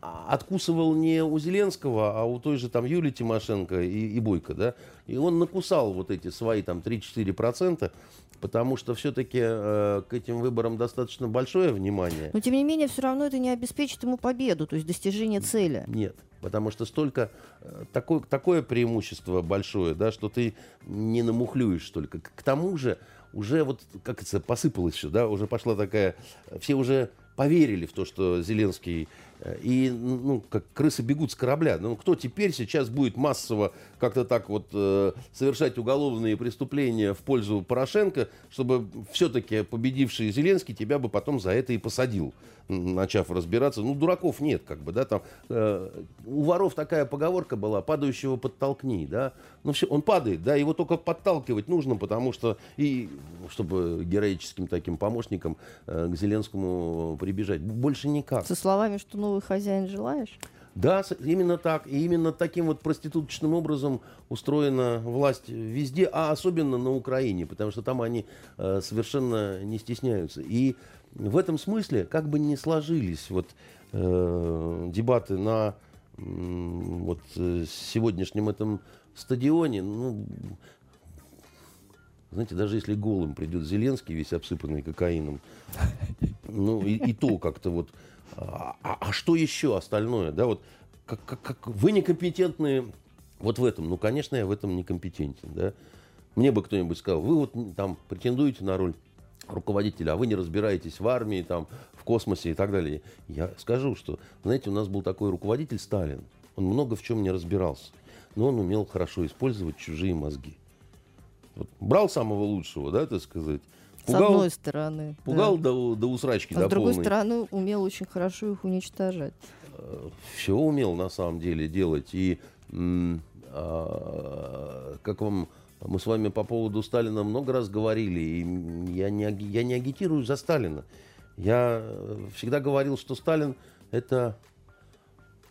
а, откусывал не у Зеленского, а у той же там Юлии Тимошенко и, и Бойко, да, и он накусал вот эти свои там 3-4%, потому что все-таки э, к этим выборам достаточно большое внимание. Но тем не менее, все равно это не обеспечит ему победу, то есть достижение цели. Нет, потому что столько э, такое, такое преимущество большое, да, что ты не намухлюешь только. К тому же уже вот, как это, посыпалось все, да, уже пошла такая, все уже поверили в то, что Зеленский и, ну, как крысы бегут с корабля. Ну, кто теперь сейчас будет массово как-то так вот э, совершать уголовные преступления в пользу Порошенко, чтобы все-таки победивший Зеленский тебя бы потом за это и посадил, начав разбираться. Ну, дураков нет, как бы, да, там. Э, у воров такая поговорка была, падающего подтолкни, да. Ну, все, он падает, да, его только подталкивать нужно, потому что, и чтобы героическим таким помощником э, к Зеленскому прибежать. Больше никак. Со словами, что новый хозяин желаешь? Да, именно так. И именно таким вот проституточным образом устроена власть везде, а особенно на Украине, потому что там они э, совершенно не стесняются. И в этом смысле, как бы ни сложились вот э, дебаты на э, вот сегодняшнем этом стадионе, ну, знаете, даже если голым придет Зеленский, весь обсыпанный кокаином, ну и, и то как-то вот а, а, что еще остальное? Да, вот как, как, как вы некомпетентные вот в этом. Ну, конечно, я в этом некомпетентен. Да? Мне бы кто-нибудь сказал, вы вот там претендуете на роль руководителя, а вы не разбираетесь в армии, там, в космосе и так далее. Я скажу, что, знаете, у нас был такой руководитель Сталин. Он много в чем не разбирался, но он умел хорошо использовать чужие мозги. Вот брал самого лучшего, да, так сказать, Пугал, с одной стороны. Пугал да. до, до усрачки, а до с другой полной. стороны, умел очень хорошо их уничтожать. Э, Все умел на самом деле делать. И а, как вам мы с вами по поводу Сталина много раз говорили, и я не, я не агитирую за Сталина. Я всегда говорил, что Сталин это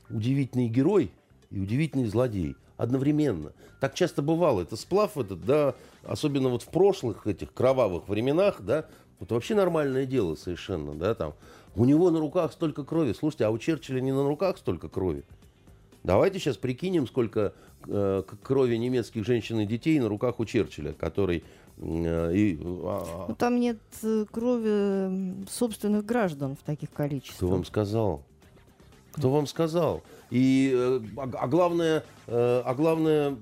удивительный герой и удивительный злодей одновременно. Так часто бывало. Это сплав этот, да, особенно вот в прошлых этих кровавых временах, да, вот вообще нормальное дело совершенно, да, там. У него на руках столько крови. Слушайте, а у Черчилля не на руках столько крови. Давайте сейчас прикинем, сколько э, крови немецких женщин и детей на руках у Черчилля, который... Э, и, а, ну, там нет э, крови собственных граждан в таких количествах. Кто вам сказал? Кто вам сказал? И, э, а, а главное, э, а главное,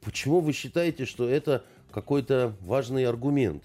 почему вы считаете, что это какой-то важный аргумент?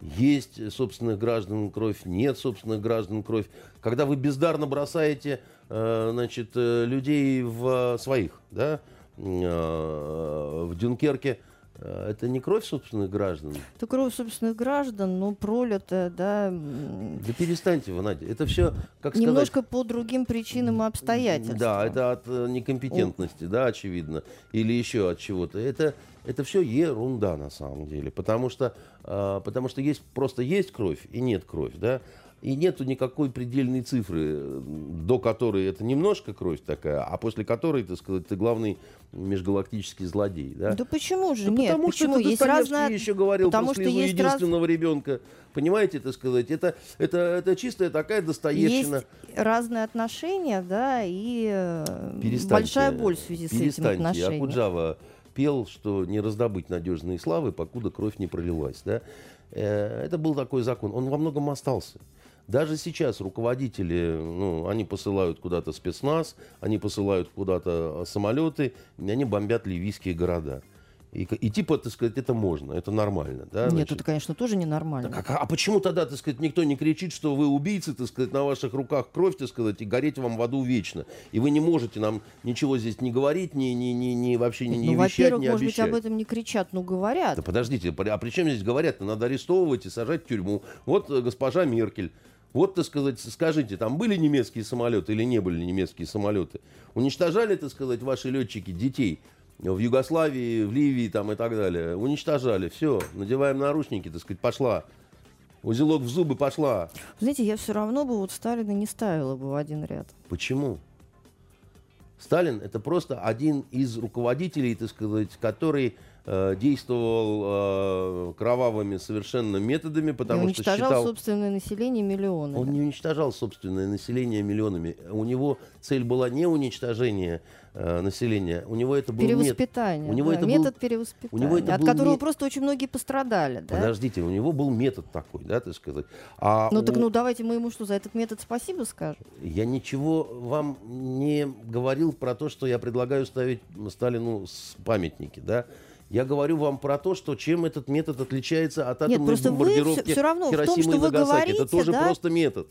Есть собственных граждан кровь, нет собственных граждан кровь. Когда вы бездарно бросаете э, значит, людей в своих, да, в Дюнкерке, это не кровь собственных граждан? Это кровь собственных граждан, но пролитая, да. Да перестаньте вы, Надя. Это все, как Немножко сказать... по другим причинам и обстоятельствам. Да, это от э, некомпетентности, О. да, очевидно. Или еще от чего-то. Это, это все ерунда на самом деле. Потому что, э, потому что есть, просто есть кровь и нет кровь, да. И нету никакой предельной цифры, до которой это немножко кровь такая, а после которой, так сказать, ты главный межгалактический злодей. Да, да почему же? Да Нет, потому почему? что есть разное... еще говорил потому после что есть единственного раз... ребенка. Понимаете, так сказать, это, это, это чистая такая достоевщина. Есть разные отношения, да, и э, перестаньте, большая боль в связи с этим отношением. Акуджава пел, что не раздобыть надежные славы, покуда кровь не пролилась. Да? Э, это был такой закон. Он во многом остался. Даже сейчас руководители, ну, они посылают куда-то спецназ, они посылают куда-то самолеты, и они бомбят ливийские города. И, и типа, так сказать, это можно, это нормально. Да, Нет, значит. это, конечно, тоже ненормально. Так, а, а почему тогда, так сказать, никто не кричит, что вы убийцы, так сказать, на ваших руках кровь, так сказать, и гореть вам в аду вечно? И вы не можете нам ничего здесь не говорить, ни, ни, ни, ни вообще ни, ну, не вещать, во-первых, не может обещать. быть, об этом не кричат, но говорят. Да подождите, а при чем здесь говорят? Надо арестовывать и сажать в тюрьму. Вот э, госпожа Меркель. Вот, так сказать, скажите, там были немецкие самолеты или не были немецкие самолеты? Уничтожали, так сказать, ваши летчики детей в Югославии, в Ливии там и так далее? Уничтожали. Все, надеваем наручники, так сказать, пошла. Узелок в зубы пошла. Знаете, я все равно бы вот Сталина не ставила бы в один ряд. Почему? Сталин это просто один из руководителей, так сказать, который действовал э, кровавыми совершенно методами, потому что уничтожал считал... собственное население миллионами. Он не уничтожал собственное население миллионами. У него цель была не уничтожение э, населения. У него это был метод. Перевоспитание. У него да, это был- метод перевоспитания, у него это от был которого не- просто очень многие пострадали. Да? Подождите, у него был метод такой, да, так сказать. А Ну у- так ну давайте мы ему что, за этот метод спасибо скажем? Я ничего вам не говорил про то, что я предлагаю ставить Сталину памятники, да. Я говорю вам про то, что чем этот метод отличается от атомной просто вы бомбардировки всё- всё равно в том, Хиросимы что и вы Нагасаки. Это говорите, тоже да? просто метод.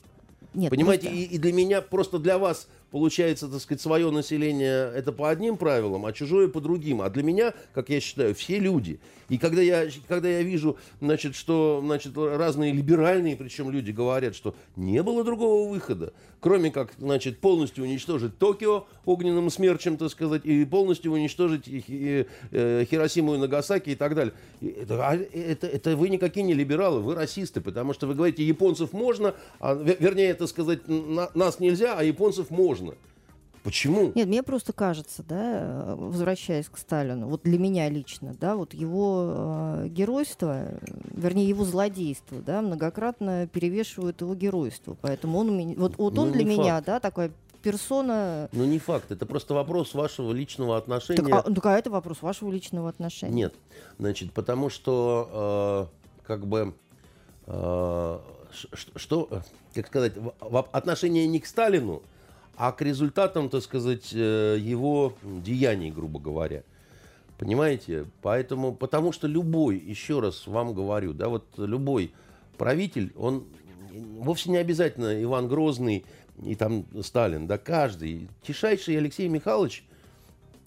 Нет, Понимаете, просто- и, и для меня, просто для вас получается, так сказать, свое население это по одним правилам, а чужое по другим. А для меня, как я считаю, все люди. И когда я, когда я вижу, значит, что значит, разные либеральные, причем люди говорят, что не было другого выхода, кроме как значит, полностью уничтожить Токио огненным смерчем, так сказать, и полностью уничтожить э, Хиросиму и Нагасаки и так далее. Это, а это, это вы никакие не либералы, вы расисты, потому что вы говорите, японцев можно, а, ве- вернее, это сказать, на- нас нельзя, а японцев можно. Почему? Нет, мне просто кажется, да, возвращаясь к Сталину, вот для меня лично, да, вот его э, геройство, вернее, его злодейство, да, многократно перевешивает его геройство. Поэтому он, у меня- вот, вот Ну, он для не меня, факт. да, такая персона... Ну, не факт, это просто вопрос вашего личного отношения. Так, а, так, а это вопрос вашего личного отношения. Нет, значит, потому что э, как бы э, что, э, как сказать, в- в отношение не к Сталину, а к результатам, так сказать, э, его деяний, грубо говоря. Понимаете? Поэтому, потому что любой, еще раз вам говорю, да, вот любой правитель, он вовсе не обязательно Иван Грозный и там Сталин, да, каждый. Тишайший Алексей Михайлович,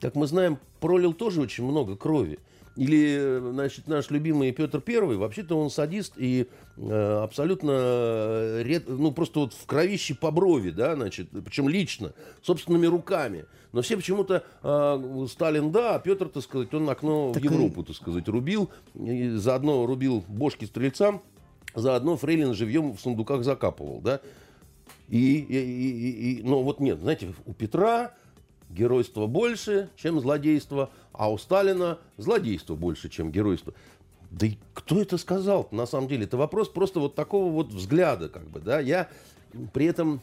как мы знаем, пролил тоже очень много крови. Или, значит, наш любимый Петр Первый, вообще-то он садист и э, абсолютно, э, ред- ну, просто вот в кровище по брови, да, значит, причем лично, собственными руками. Но все почему-то э, Сталин, да, а Петр, так сказать, он окно Так в Европу, так сказать, рубил, и заодно рубил бошки стрельцам, заодно Фрейлин живьем в сундуках закапывал, да. И, и- и- и- но вот нет, знаете, у Петра геройство больше, чем злодейство, а у Сталина злодейство больше, чем геройство. Да и кто это сказал на самом деле? Это вопрос просто вот такого вот взгляда, как бы, да. Я при этом,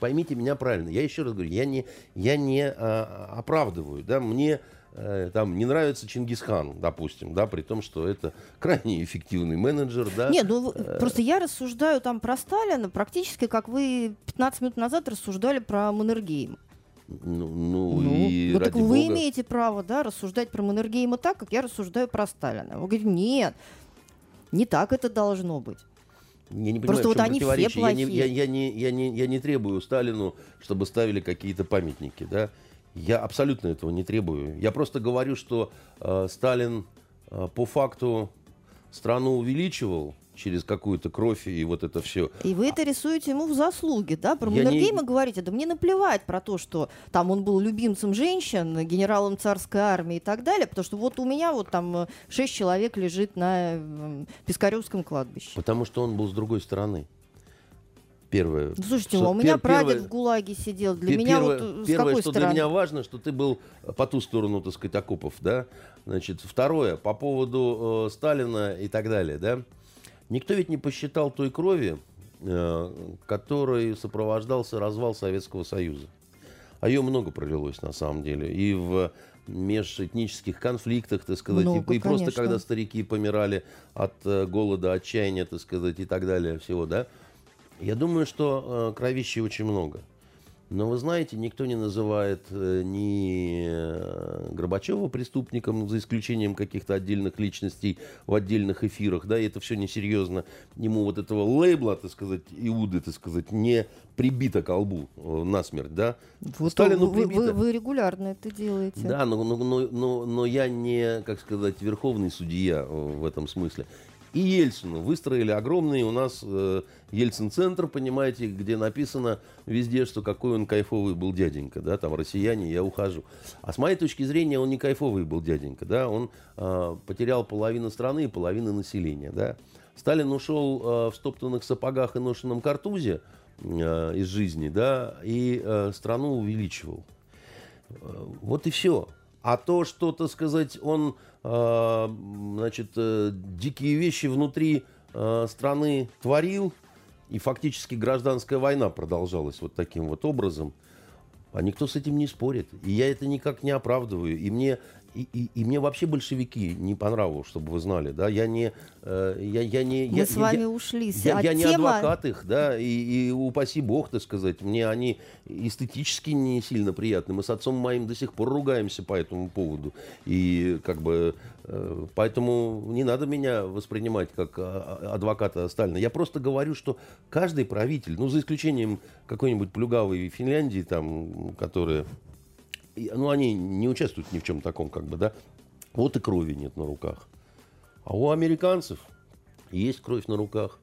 поймите меня правильно, я еще раз говорю, я не, я не а, оправдываю, да, мне э, там не нравится Чингисхан, допустим, да, при том, что это крайне эффективный менеджер, да. Нет, ну в- просто я рассуждаю там про Сталина практически, как вы 15 минут назад рассуждали про Маннергейма. Ну, ну, Ну, и ну, так ради вы бога. имеете право, да, рассуждать про Маннергейма так, как я рассуждаю про Сталина. Вы говорите, нет, не так это должно быть. Я не понимаю, Просто вот они все противоречие. Я не, я, плохие. я не, я, не, я не требую Сталину, чтобы ставили какие-то памятники. Да? Я абсолютно этого не требую. Я просто говорю, что э, Сталин э, по факту страну увеличивал через какую-то кровь и вот это все. И вы это рисуете ему в заслуги, да? Про Я не- Маннергейма говорите, да мне наплевать про то, что там он был любимцем женщин, генералом царской армии и так далее, потому что вот у меня вот там э, шесть человек лежит на э, Пискаревском кладбище. Потому что он был с другой стороны. Первое. Ну, слушайте, Что у меня пер- прадед первое- в ГУЛАГе сидел. Для Пе- меня первое, вот э, с первое, какой что стороны? для меня важно, что ты был по ту сторону, так сказать, окопов, да. Значит, второе, по поводу э, Сталина и так далее, да. Никто ведь не посчитал той крови, э, которой сопровождался развал Советского Союза. А ее много пролилось на самом деле. И в межэтнических конфликтах, так сказать, и- Много, и, просто конечно. когда старики помирали от э, голода, отчаяния, так сказать, и так далее, всего, да. Я думаю, что э, кровищи очень много. Но вы знаете, никто не называет э, ни э, Горбачева преступником, за исключением каких-то отдельных личностей в отдельных эфирах, да, и это все несерьезно. Ему вот этого лейбла, так сказать, Иуды, так сказать, не прибито к колбу э, насмерть, да. Вот Сталину вы, прибито. Вы, вы регулярно это делаете. Да, но, но, но, но, но я не, как сказать, верховный судья в этом смысле и Ельцину. Выстроили огромный у нас э, Ельцин-центр, понимаете, где написано везде, что какой он кайфовый был дяденька, да, там россияне, я ухожу. А с моей точки зрения он не кайфовый был дяденька, да, он э, потерял половину страны и половину населения, да. Сталин ушел э, в стоптанных сапогах и ношенном картузе э, из жизни, да, и э, страну увеличивал. Э, вот и все. А то, что, так сказать, он, э, значит, э, дикие вещи внутри э, страны творил, и фактически гражданская война продолжалась вот таким вот образом, а никто с этим не спорит. И я это никак не оправдываю. И мне и, и, и мне вообще большевики не понравилось, чтобы вы знали, да, я не, э, я, я не, мы я, с вами я, ушли. Я, я, я не адвокат их, да, и, и упаси бог, так сказать, мне они эстетически не сильно приятны. Мы с отцом моим до сих пор ругаемся по этому поводу, и как бы э, поэтому не надо меня воспринимать как а, адвоката Сталина. Я просто говорю, что каждый правитель, ну за исключением какой-нибудь плюгавой Финляндии, там, которая ну, они не участвуют ни в чем таком, как бы, да. Вот и крови нет на руках. А у американцев есть кровь на руках.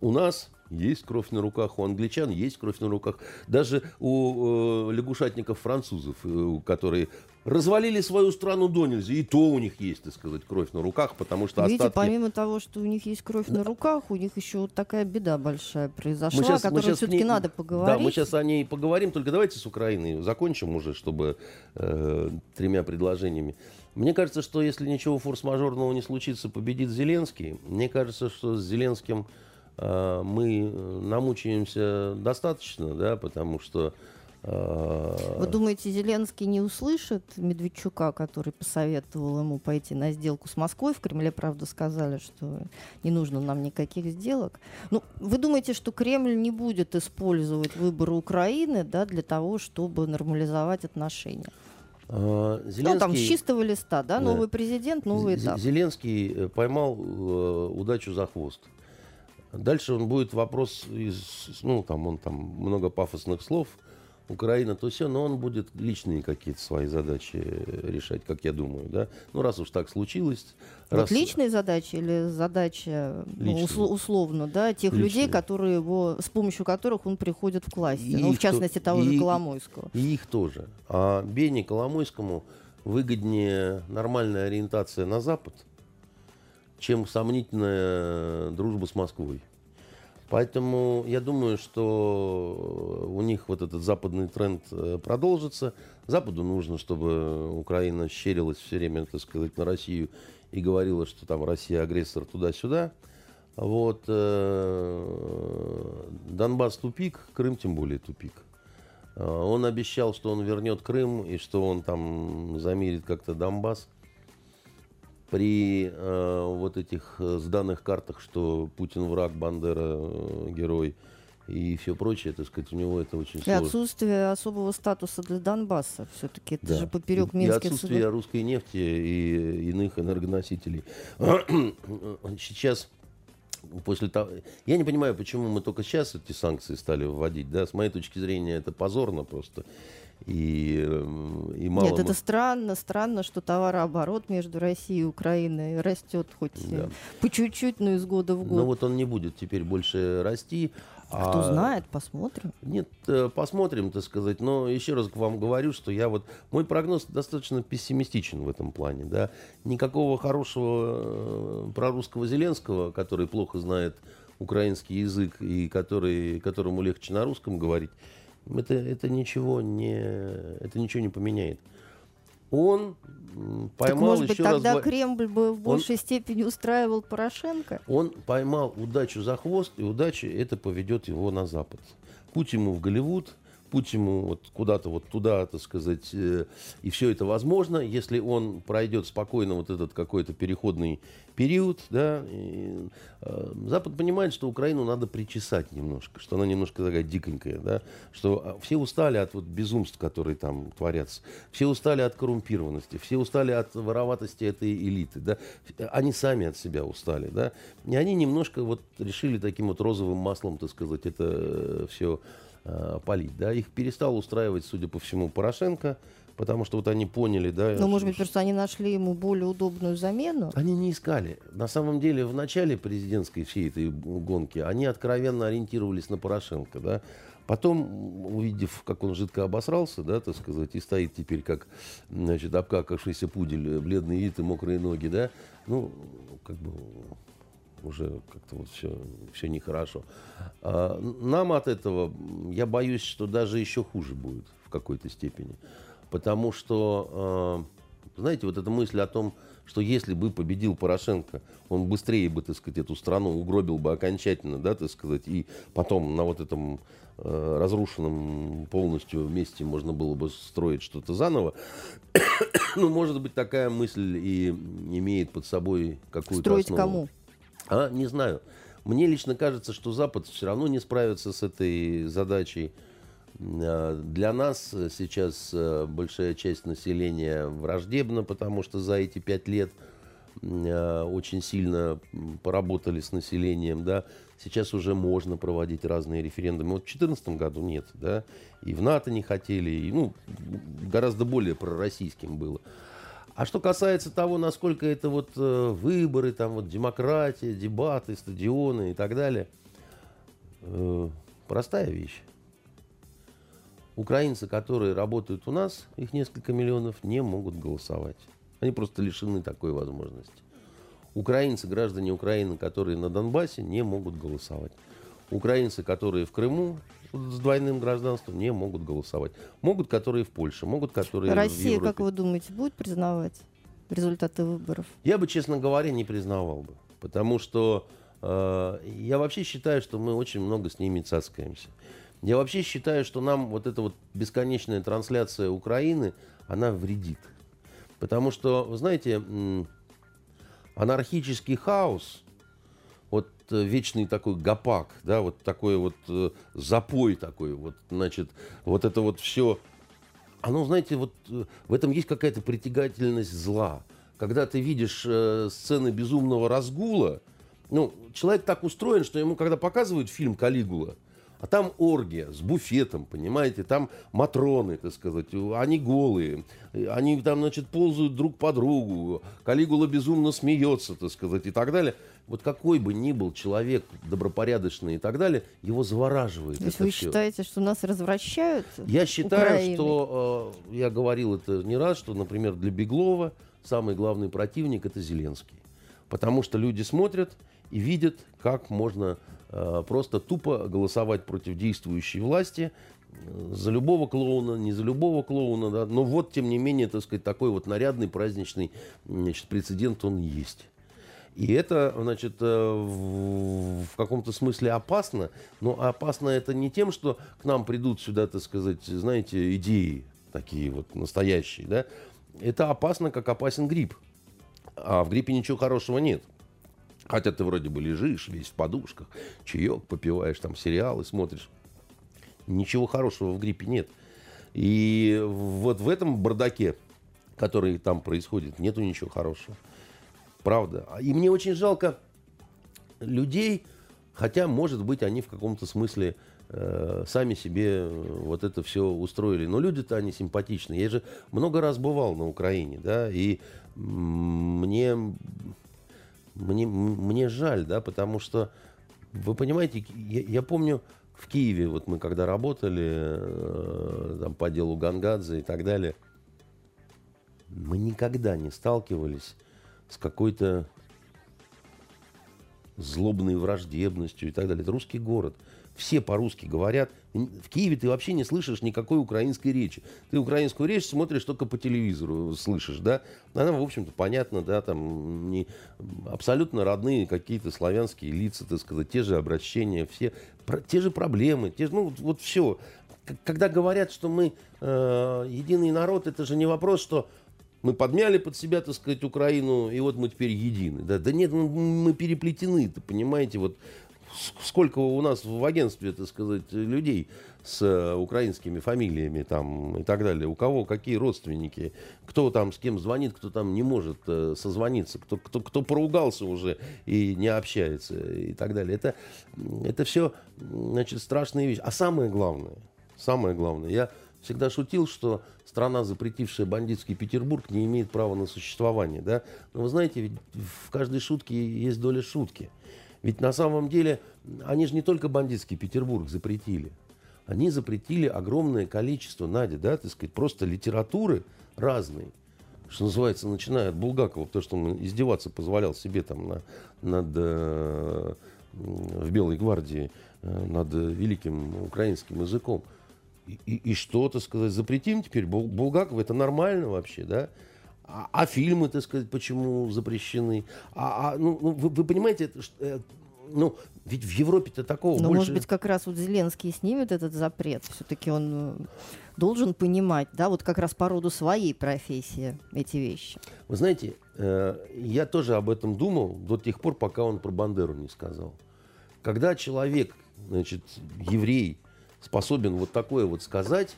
У нас есть кровь на руках, у англичан есть кровь на руках. Даже у э, лягушатников французов, э, которые развалили свою страну до нельзя, и то у них есть, так сказать, кровь на руках, потому что Видите, остатки... помимо того, что у них есть кровь да. на руках, у них еще вот такая беда большая произошла, сейчас, о которой все-таки не... надо поговорить. Да, мы сейчас о ней поговорим, только давайте с Украиной закончим уже, чтобы э, тремя предложениями. Мне кажется, что если ничего форс-мажорного не случится, победит Зеленский. Мне кажется, что с Зеленским мы э, намучаемся достаточно, да, потому что э, вы думаете, Зеленский не услышит Медведчука, который посоветовал ему пойти на сделку с Москвой? В Кремле, правда, сказали, что не нужно нам никаких сделок. Ну, вы думаете, что Кремль не будет использовать выборы Украины да, для того, чтобы нормализовать отношения? Зеленский, ну, там с чистого листа, да, новый президент, новый этап. Зеленский поймал э, удачу за хвост. Дальше он будет вопрос из, ну, там, он там много пафосных слов, Украина, то все, но он будет личные какие-то свои задачи решать, как я думаю, да. Ну, раз уж так случилось. Вот раз... личные задачи или задача ну, усл- условно, да, тех личные. людей, которые его, с помощью которых он приходит в классе, и ну, в частности, того и, же Коломойского. И их тоже. А Бене Коломойскому выгоднее нормальная ориентация на Запад, чем сомнительная дружба с Москвой. Поэтому я думаю, что у них вот этот западный тренд э, продолжится. Западу нужно, чтобы Украина щерилась все время, так сказать, на Россию и говорила, что там Россия агрессор туда-сюда. Вот э, Донбасс тупик, Крым тем более тупик. Э, он обещал, что он вернет Крым и что он там замерит как-то Донбасс при э, вот этих э, сданных картах, что Путин враг, Бандера э, герой и все прочее, так сказать, у него это очень и сложно. И отсутствие особого статуса для Донбасса все-таки, это да. же поперек и, Минских И отсутствие судов. русской нефти и иных энергоносителей. Сейчас после того... Я не понимаю, почему мы только сейчас эти санкции стали вводить. Да? С моей точки зрения, это позорно просто. И, эм, и мало Нет, это странно, странно, что товарооборот между Россией и Украиной растет хоть да. по чуть-чуть, но из года в год. Но вот он не будет теперь больше расти. А кто знает, посмотрим. Нет, э, посмотрим, так сказать. Но еще раз к вам говорю, что я вот мой прогноз достаточно пессимистичен в этом плане, да. Никакого хорошего э, прорусского Зеленского, который плохо знает украинский язык и который, которому легче на русском говорить, это, это, ничего не, это ничего не поменяет. Он поймал так, может быть, тогда раз... Кремль бы в большей он, степени устраивал Порошенко? Он поймал удачу за хвост, и удача это поведет его на Запад. Путь ему в Голливуд, путь вот куда-то вот туда, так сказать, э, и все это возможно, если он пройдет спокойно вот этот какой-то переходный период, да, и, э, Запад понимает, что Украину надо причесать немножко, что она немножко такая диконькая, да, что а, все устали от вот безумств, которые там творятся, все устали от коррумпированности, все устали от вороватости этой элиты, да, они сами от себя устали, да, и они немножко вот решили таким вот розовым маслом, так сказать, это все э, полить, да, их перестал устраивать, судя по всему, Порошенко, потому что вот они поняли, да. Ну, может быть, просто они нашли ему более удобную замену? Они не искали. На самом деле, в начале президентской всей этой гонки они откровенно ориентировались на Порошенко, да. Потом, увидев, как он жидко обосрался, да, так сказать, и стоит теперь как, значит, обкакавшийся пудель, бледный вид и мокрые ноги, да, ну, как бы уже как-то вот все, все нехорошо. А нам от этого, я боюсь, что даже еще хуже будет в какой-то степени. Потому что, э, знаете, вот эта мысль о том, что если бы победил Порошенко, он быстрее бы, так сказать, эту страну угробил бы окончательно, да, так сказать, и потом на вот этом э, разрушенном полностью месте можно было бы строить что-то заново. ну, может быть, такая мысль и имеет под собой какую-то Строить основу. кому? А, не знаю. Мне лично кажется, что Запад все равно не справится с этой задачей. Э, для нас сейчас э, большая часть населения враждебна, потому что за эти пять лет э, очень сильно поработали с населением, да, сейчас уже можно проводить разные референдумы. Вот в 2014 году нет, да, и в НАТО не хотели, и, ну, гораздо более пророссийским было. А что касается того, насколько это вот э, выборы, там вот демократия, дебаты, стадионы и так далее, э, простая вещь. Украинцы, которые работают у нас, их несколько миллионов, не могут голосовать. Они просто лишены такой возможности. Украинцы, граждане Украины, которые на Донбассе, не могут голосовать. Украинцы, которые в Крыму с двойным гражданством, не могут голосовать. Могут, которые в Польше, могут, которые Россия, в как вы думаете, будет признавать результаты выборов? Я бы, честно говоря, не признавал бы. Потому что э, я вообще считаю, что мы очень много с ними цаскаемся. Я вообще считаю, что нам вот эта вот бесконечная трансляция Украины, она вредит. Потому что, вы знаете, анархический хаос, вот э, вечный такой гопак, да, вот такой вот э, запой такой, вот, значит, вот это вот все, оно, знаете, вот э, в этом есть какая-то притягательность зла. Когда ты видишь э, сцены безумного разгула, ну, человек так устроен, что ему, когда показывают фильм «Калигула», а там оргия с буфетом, понимаете, там матроны, так сказать, они голые, они там, значит, ползают друг по другу, Калигула безумно смеется, так сказать, и так далее. Вот какой бы ни был человек добропорядочный и так далее, его завораживает. То есть вы все. считаете, что нас развращают? Я считаю, Украиной? что, э, я говорил это не раз, что, например, для Беглова самый главный противник это Зеленский. Потому что люди смотрят и видят, как можно э, просто тупо голосовать против действующей власти э, за любого клоуна, не за любого клоуна, да, но вот, тем не менее, так сказать, такой вот нарядный, праздничный значит, прецедент он есть. И это, значит, э, в, каком-то смысле опасно, но опасно это не тем, что к нам придут сюда, так сказать, знаете, идеи такие вот настоящие, да, это опасно, как опасен грипп. А в гриппе ничего хорошего нет. Хотя ты вроде бы лежишь весь в подушках, чаек попиваешь, там сериалы смотришь. Ничего хорошего в гриппе нет. И вот в этом бардаке, который там происходит, нету ничего хорошего. Правда. И мне очень жалко людей, хотя, может быть, они в каком-то смысле э, сами себе э, вот это все устроили. Но люди-то они симпатичные. Я же много раз бывал на Украине, да, и мне, мне, мне жаль, да, потому что, вы понимаете, я, я помню, в Киеве, вот мы когда работали э, там, по делу Гангадзе и так далее, мы никогда не сталкивались с какой-то злобной враждебностью и так далее. Это русский город. Все по-русски говорят. В Киеве ты вообще не слышишь никакой украинской речи. Ты украинскую речь смотришь только по телевизору, слышишь, да? Она, в общем-то, понятна, да, там не, абсолютно родные какие-то славянские лица, так сказать, те же обращения, все, про, те же проблемы, те же, ну, вот, вот все. когда говорят, что мы э, единый народ, это же не вопрос, что мы подмяли под себя, так сказать, Украину, и вот мы теперь едины. Да, да нет, мы, мы переплетены, ты понимаете, вот сколько у нас в агентстве, так сказать, людей с э, украинскими фамилиями там и так далее, у кого какие родственники, кто там с кем звонит, кто там не может э, созвониться, кто, кто, кто поругался уже и не общается и так далее. Это, это все, значит, страшные вещи. А самое главное, самое главное, я всегда шутил, что страна, запретившая бандитский Петербург, не имеет права на существование. Да? Но вы знаете, ведь в каждой шутке есть доля шутки. Ведь на самом деле они же не только бандитский Петербург запретили они запретили огромное количество, Надя, да, так сказать, просто литературы разной, что называется, начиная от Булгакова, потому что он издеваться позволял себе там на, над, э, в Белой гвардии э, над великим украинским языком. И, и, и что, то сказать, запретим теперь Булгакова, это нормально вообще, да? А, а фильмы, так сказать, почему запрещены? А, а ну, ну вы, вы понимаете, это, э, ну, ведь в Европе-то такого Но, больше... может быть, как раз вот Зеленский снимет этот запрет. Все-таки он э, должен понимать, да, вот как раз по роду своей профессии эти вещи. Вы знаете, э, я тоже об этом думал до тех пор, пока он про Бандеру не сказал. Когда человек, значит, еврей, способен вот такое вот сказать,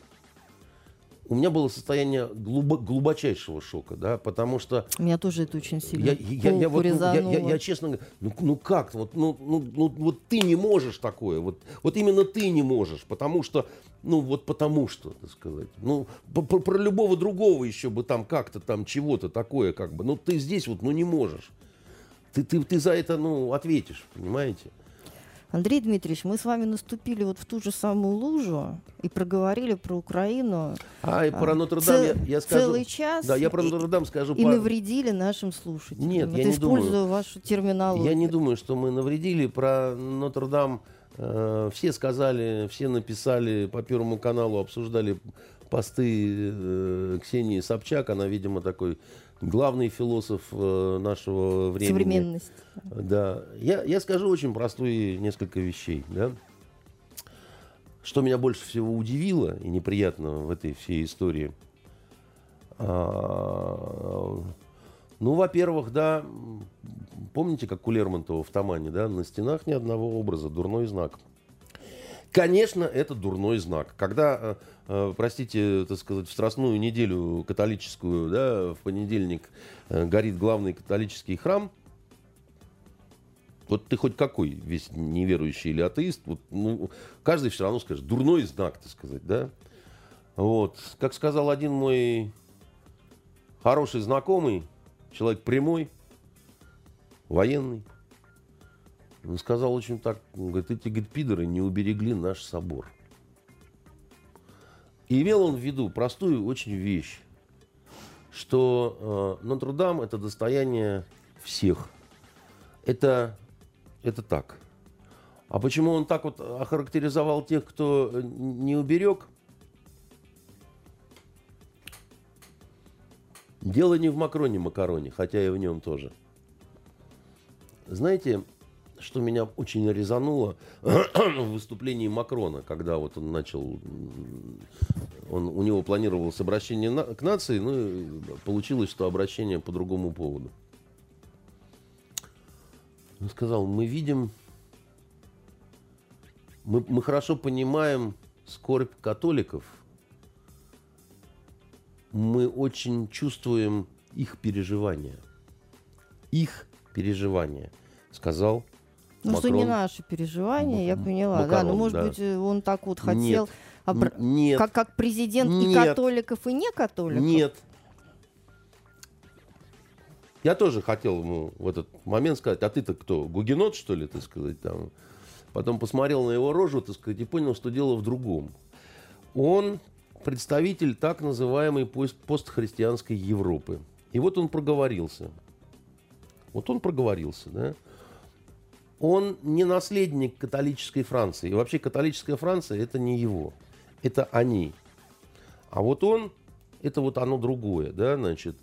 у меня было состояние глубо, глубочайшего шока, да, потому что... Меня тоже это очень сильно я, я, я, вот, ну, я, я, я честно говорю, ну, ну как, вот, ну, ну, ну, вот ты не можешь такое, вот, вот именно ты не можешь, потому что, ну вот потому что, так сказать, ну про, про любого другого еще бы там как-то там чего-то такое, как бы, ну ты здесь вот, ну не можешь, ты, ты, ты за это, ну, ответишь, понимаете? Андрей Дмитриевич, мы с вами наступили вот в ту же самую лужу и проговорили про Украину. А, и про Нотр-Дам я, я скажу. Целый час. Да, я про Нотр-Дам скажу. И, и навредили нашим слушателям. Нет, Это я не использую думаю. вашу терминологию. Я не думаю, что мы навредили. Про Нотр-Дам э, все сказали, все написали по Первому каналу, обсуждали посты э, Ксении Собчак. Она, видимо, такой главный философ э, нашего времени. Современность. Да. Я, я скажу очень простые несколько вещей. Да? Что меня больше всего удивило и неприятно в этой всей истории. А, ну, во-первых, да, помните, как у Лермонтова в Тамане, да, на стенах ни одного образа, дурной знак. Конечно, это дурной знак. Когда, э, простите, так сказать, в Страстную неделю католическую, да, в понедельник э, горит главный католический храм, вот ты хоть какой, весь неверующий или атеист, вот, ну, каждый все равно скажет, дурной знак, так сказать, да. Вот, как сказал один мой хороший знакомый, человек прямой, военный, он сказал очень так, он говорит, эти говорит, пидоры не уберегли наш собор. И имел он в виду простую очень вещь, что э, Нотр-Дам это достояние всех. Это, это так. А почему он так вот охарактеризовал тех, кто не уберег? Дело не в Макроне Макароне, хотя и в нем тоже. Знаете, что меня очень резануло в выступлении Макрона, когда вот он начал, он, у него планировалось обращение на, к нации, ну получилось, что обращение по другому поводу. Он сказал, мы видим, мы, мы хорошо понимаем скорбь католиков, мы очень чувствуем их переживания. Их переживания, сказал ну, Макрон... что не наши переживания, я поняла. Макарон, да, ну, может да. быть, он так вот хотел... Нет. Обр... Нет. Как, как президент Нет. и католиков, и не католиков? Нет. Я тоже хотел ему в этот момент сказать, а ты-то кто, гугенот, что ли, так сказать, там. Потом посмотрел на его рожу, так сказать, и понял, что дело в другом. Он представитель так называемой пост постхристианской Европы. И вот он проговорился. Вот он проговорился, да он не наследник католической Франции. И вообще католическая Франция это не его. Это они. А вот он, это вот оно другое, да, значит.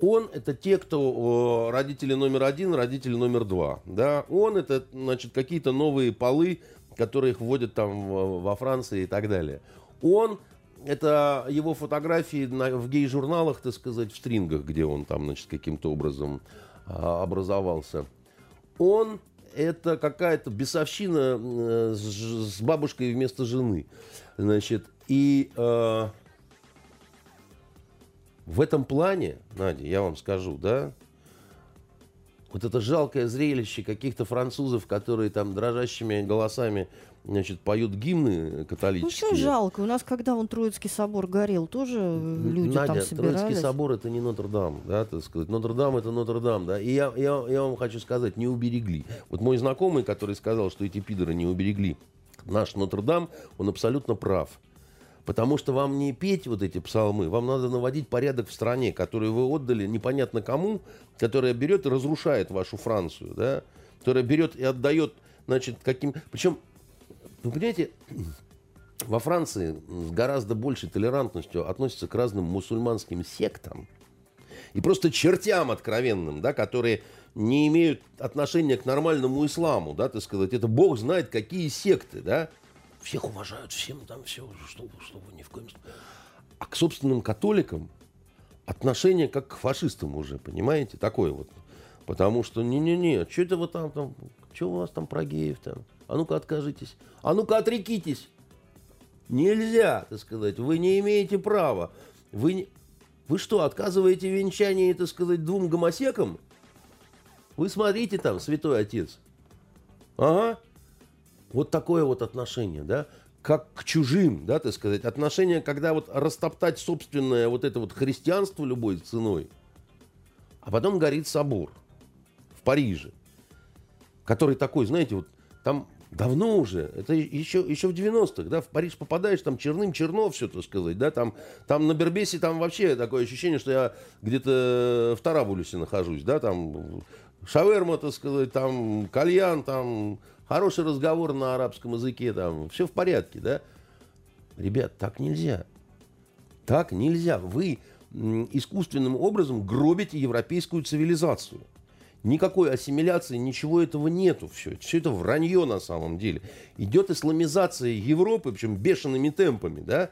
Он это те, кто родители номер один, родители номер два, да. Он это, значит, какие-то новые полы которые их вводят там во Франции и так далее. Он это его фотографии на, в гей-журналах, так сказать, в стрингах, где он там, значит, каким-то образом а, образовался. Он это какая-то бесовщина э, с, бабушкой вместо жены. Значит, и э, в этом плане, Надя, я вам скажу, да, вот это жалкое зрелище каких-то французов, которые там дрожащими голосами значит, поют гимны католические. Ну, что жалко? У нас, когда он Троицкий собор горел, тоже люди Надя, там собирались. Троицкий собор это не Нотр-Дам, да, так сказать. Нотр-Дам это Нотр-Дам, да. И я, я, я вам хочу сказать, не уберегли. Вот мой знакомый, который сказал, что эти пидоры не уберегли наш Нотр-Дам, он абсолютно прав. Потому что вам не петь вот эти псалмы, вам надо наводить порядок в стране, которую вы отдали непонятно кому, которая берет и разрушает вашу Францию, да, которая берет и отдает, значит, каким... Причем вы понимаете, во Франции с гораздо большей толерантностью относятся к разным мусульманским сектам и просто чертям откровенным, да, которые не имеют отношения к нормальному исламу, да, так сказать. Это Бог знает, какие секты, да. Всех уважают, всем там все, что, что вы ни в коем случае. А к собственным католикам отношение как к фашистам уже, понимаете, такое вот. Потому что не-не-не, что это вы там, там, что у вас там про геев там? А ну-ка откажитесь. А ну-ка отрекитесь. Нельзя, так сказать. Вы не имеете права. Вы, не... вы что, отказываете венчание, так сказать, двум гомосекам? Вы смотрите там, святой отец. Ага. Вот такое вот отношение, да, как к чужим, да, так сказать. Отношение, когда вот растоптать собственное вот это вот христианство любой ценой. А потом горит собор в Париже, который такой, знаете, вот там Давно уже, это еще, еще в 90-х, да, в Париж попадаешь, там черным черно все, так сказать, да, там, там на Бербесе там вообще такое ощущение, что я где-то в Тарабулюсе нахожусь, да, там шаверма, так сказать, там кальян, там хороший разговор на арабском языке, там все в порядке, да. Ребят, так нельзя. Так нельзя. Вы искусственным образом гробите европейскую цивилизацию. Никакой ассимиляции, ничего этого нету. Все, все это вранье на самом деле. Идет исламизация Европы, причем бешеными темпами, да.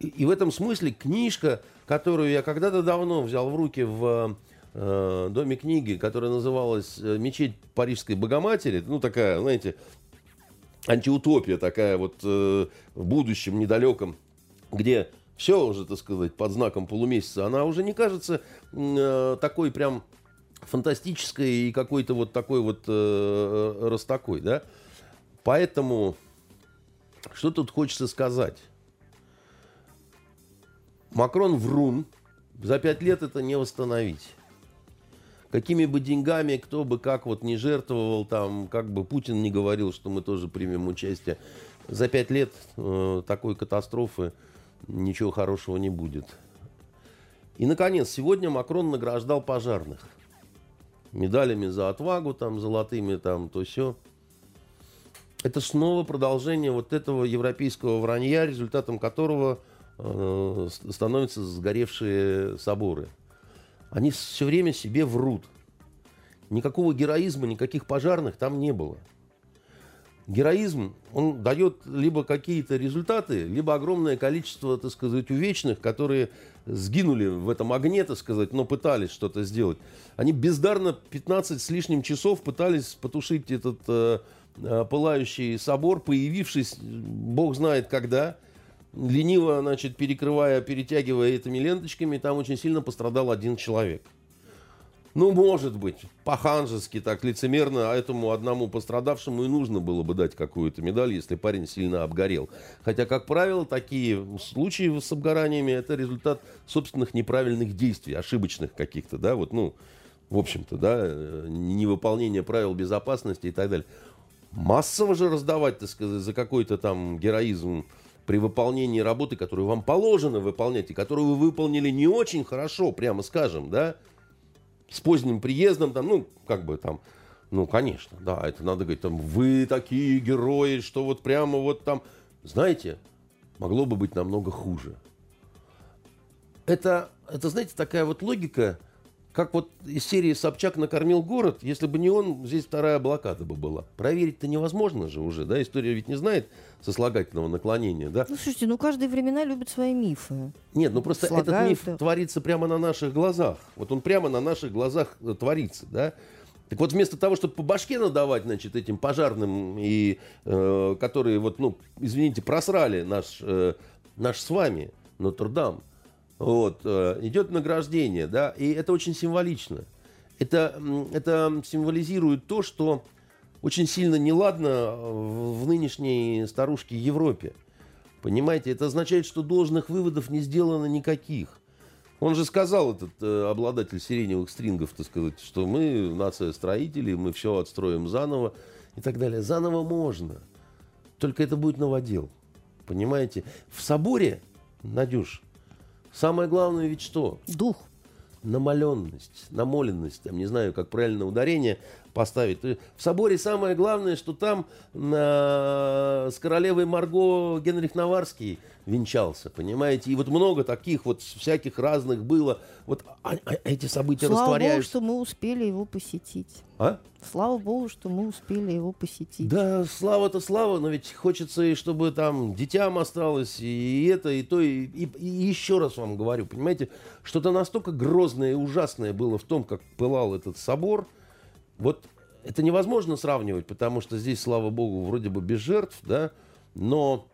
И, и в этом смысле книжка, которую я когда-то давно взял в руки в э, Доме книги, которая называлась э, «Мечеть Парижской Богоматери», ну такая, знаете, антиутопия такая вот э, в будущем недалеком, где все уже, так сказать, под знаком полумесяца, она уже не кажется э, такой прям фантастической и какой-то вот такой вот э, растакой, да. Поэтому, что тут хочется сказать? Макрон врун, за пять лет это не восстановить. Какими бы деньгами, кто бы как вот не жертвовал, там, как бы Путин не говорил, что мы тоже примем участие, за пять лет э, такой катастрофы ничего хорошего не будет. И, наконец, сегодня Макрон награждал пожарных медалями за отвагу, там, золотыми, там, то все. Это снова продолжение вот этого европейского вранья, результатом которого э, становятся сгоревшие соборы. Они все время себе врут. Никакого героизма, никаких пожарных там не было. Героизм, он дает либо какие-то результаты, либо огромное количество, так сказать, увечных, которые сгинули в этом огне, так сказать, но пытались что-то сделать. Они бездарно 15 с лишним часов пытались потушить этот э, э, пылающий собор, появившись, бог знает когда, лениво, значит, перекрывая, перетягивая этими ленточками, там очень сильно пострадал один человек. Ну, может быть, по-ханжески, так лицемерно, а этому одному пострадавшему и нужно было бы дать какую-то медаль, если парень сильно обгорел. Хотя, как правило, такие случаи с обгораниями – это результат собственных неправильных действий, ошибочных каких-то, да, вот, ну, в общем-то, да, невыполнение правил безопасности и так далее. Массово же раздавать, так сказать, за какой-то там героизм при выполнении работы, которую вам положено выполнять, и которую вы выполнили не очень хорошо, прямо скажем, да, с поздним приездом, там, ну, как бы там, ну, конечно, да, это надо говорить, там, вы такие герои, что вот прямо вот там, знаете, могло бы быть намного хуже. Это, это знаете, такая вот логика, как вот из серии Собчак накормил город, если бы не он, здесь вторая блокада бы была. Проверить-то невозможно же уже, да? История ведь не знает сослагательного наклонения, да? Ну, слушайте, ну каждые времена любит свои мифы. Нет, ну просто Слагают, этот миф да. творится прямо на наших глазах. Вот он прямо на наших глазах э, творится, да? Так вот, вместо того, чтобы по башке надавать, значит, этим пожарным, и, э, которые, вот, ну, извините, просрали наш, э, наш с вами Нотр-Дам, вот, э, идет награждение, да, и это очень символично. Это, это символизирует то, что очень сильно неладно в в нынешней старушке Европе. Понимаете, это означает, что должных выводов не сделано никаких. Он же сказал, этот э, обладатель сиреневых стрингов, так сказать, что мы нация строителей, мы все отстроим заново и так далее. Заново можно. Только это будет новодел. Понимаете? В соборе, Надюш, самое главное ведь что? Дух. намоленность, намоленность, там, не знаю, как правильно ударение поставить. Есть В соборе самое главное, что там э, с королевой Марго Генрих Наварский венчался, понимаете? И вот много таких вот всяких разных было. Вот а- а эти события Слава Богу, растворяются. что мы успели его посетить. А? Слава Богу, что мы успели его посетить. Да, слава-то слава, но ведь хочется, и чтобы там детям осталось, и это, и то, и, и- и еще раз вам говорю, понимаете, что-то настолько грозное и ужасное было в том, как пылал этот собор, вот это невозможно сравнивать, потому что здесь, слава богу, вроде бы без жертв, да, но,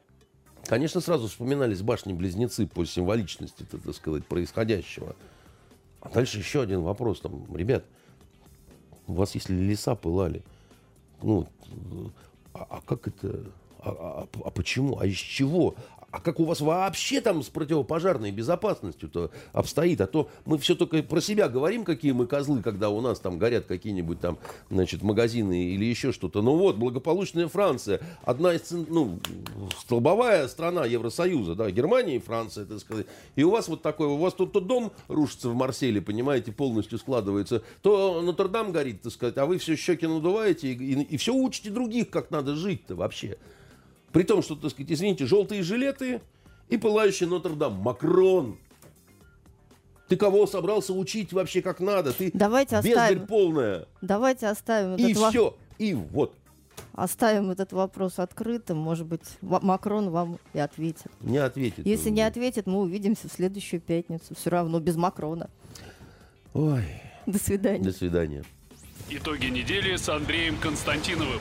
конечно, сразу вспоминались башни-близнецы по символичности, так сказать, происходящего. А дальше еще один вопрос, там, ребят, у вас если леса пылали, ну, а, а как это, а, а- а почему, а из чего? А как у вас вообще там с противопожарной безопасностью-то обстоит? А то мы все только про себя говорим, какие мы козлы, когда у нас там горят какие-нибудь там, значит, магазины или еще что-то. Ну вот, благополучная Франция, одна из, ну, столбовая страна Евросоюза, да, Германия и Франция, так сказать. И у вас вот такой, у вас тут то дом рушится в Марселе, понимаете, полностью складывается, то Нотр-Дам горит, так сказать, а вы все щеки надуваете и, все учите других, как надо жить-то вообще. При том, что, так сказать, извините, желтые жилеты и пылающий Нотр-Дам. Макрон! Ты кого собрался учить вообще как надо? Ты Давайте бездарь оставим, полная. давайте оставим И этот, во- все. И вот. оставим этот вопрос открытым. Может быть, Макрон вам и ответит. Не ответит. Если не ответит, мы увидимся в следующую пятницу. Все равно без Макрона. Ой, До свидания. до свидания. Итоги недели с Андреем Константиновым.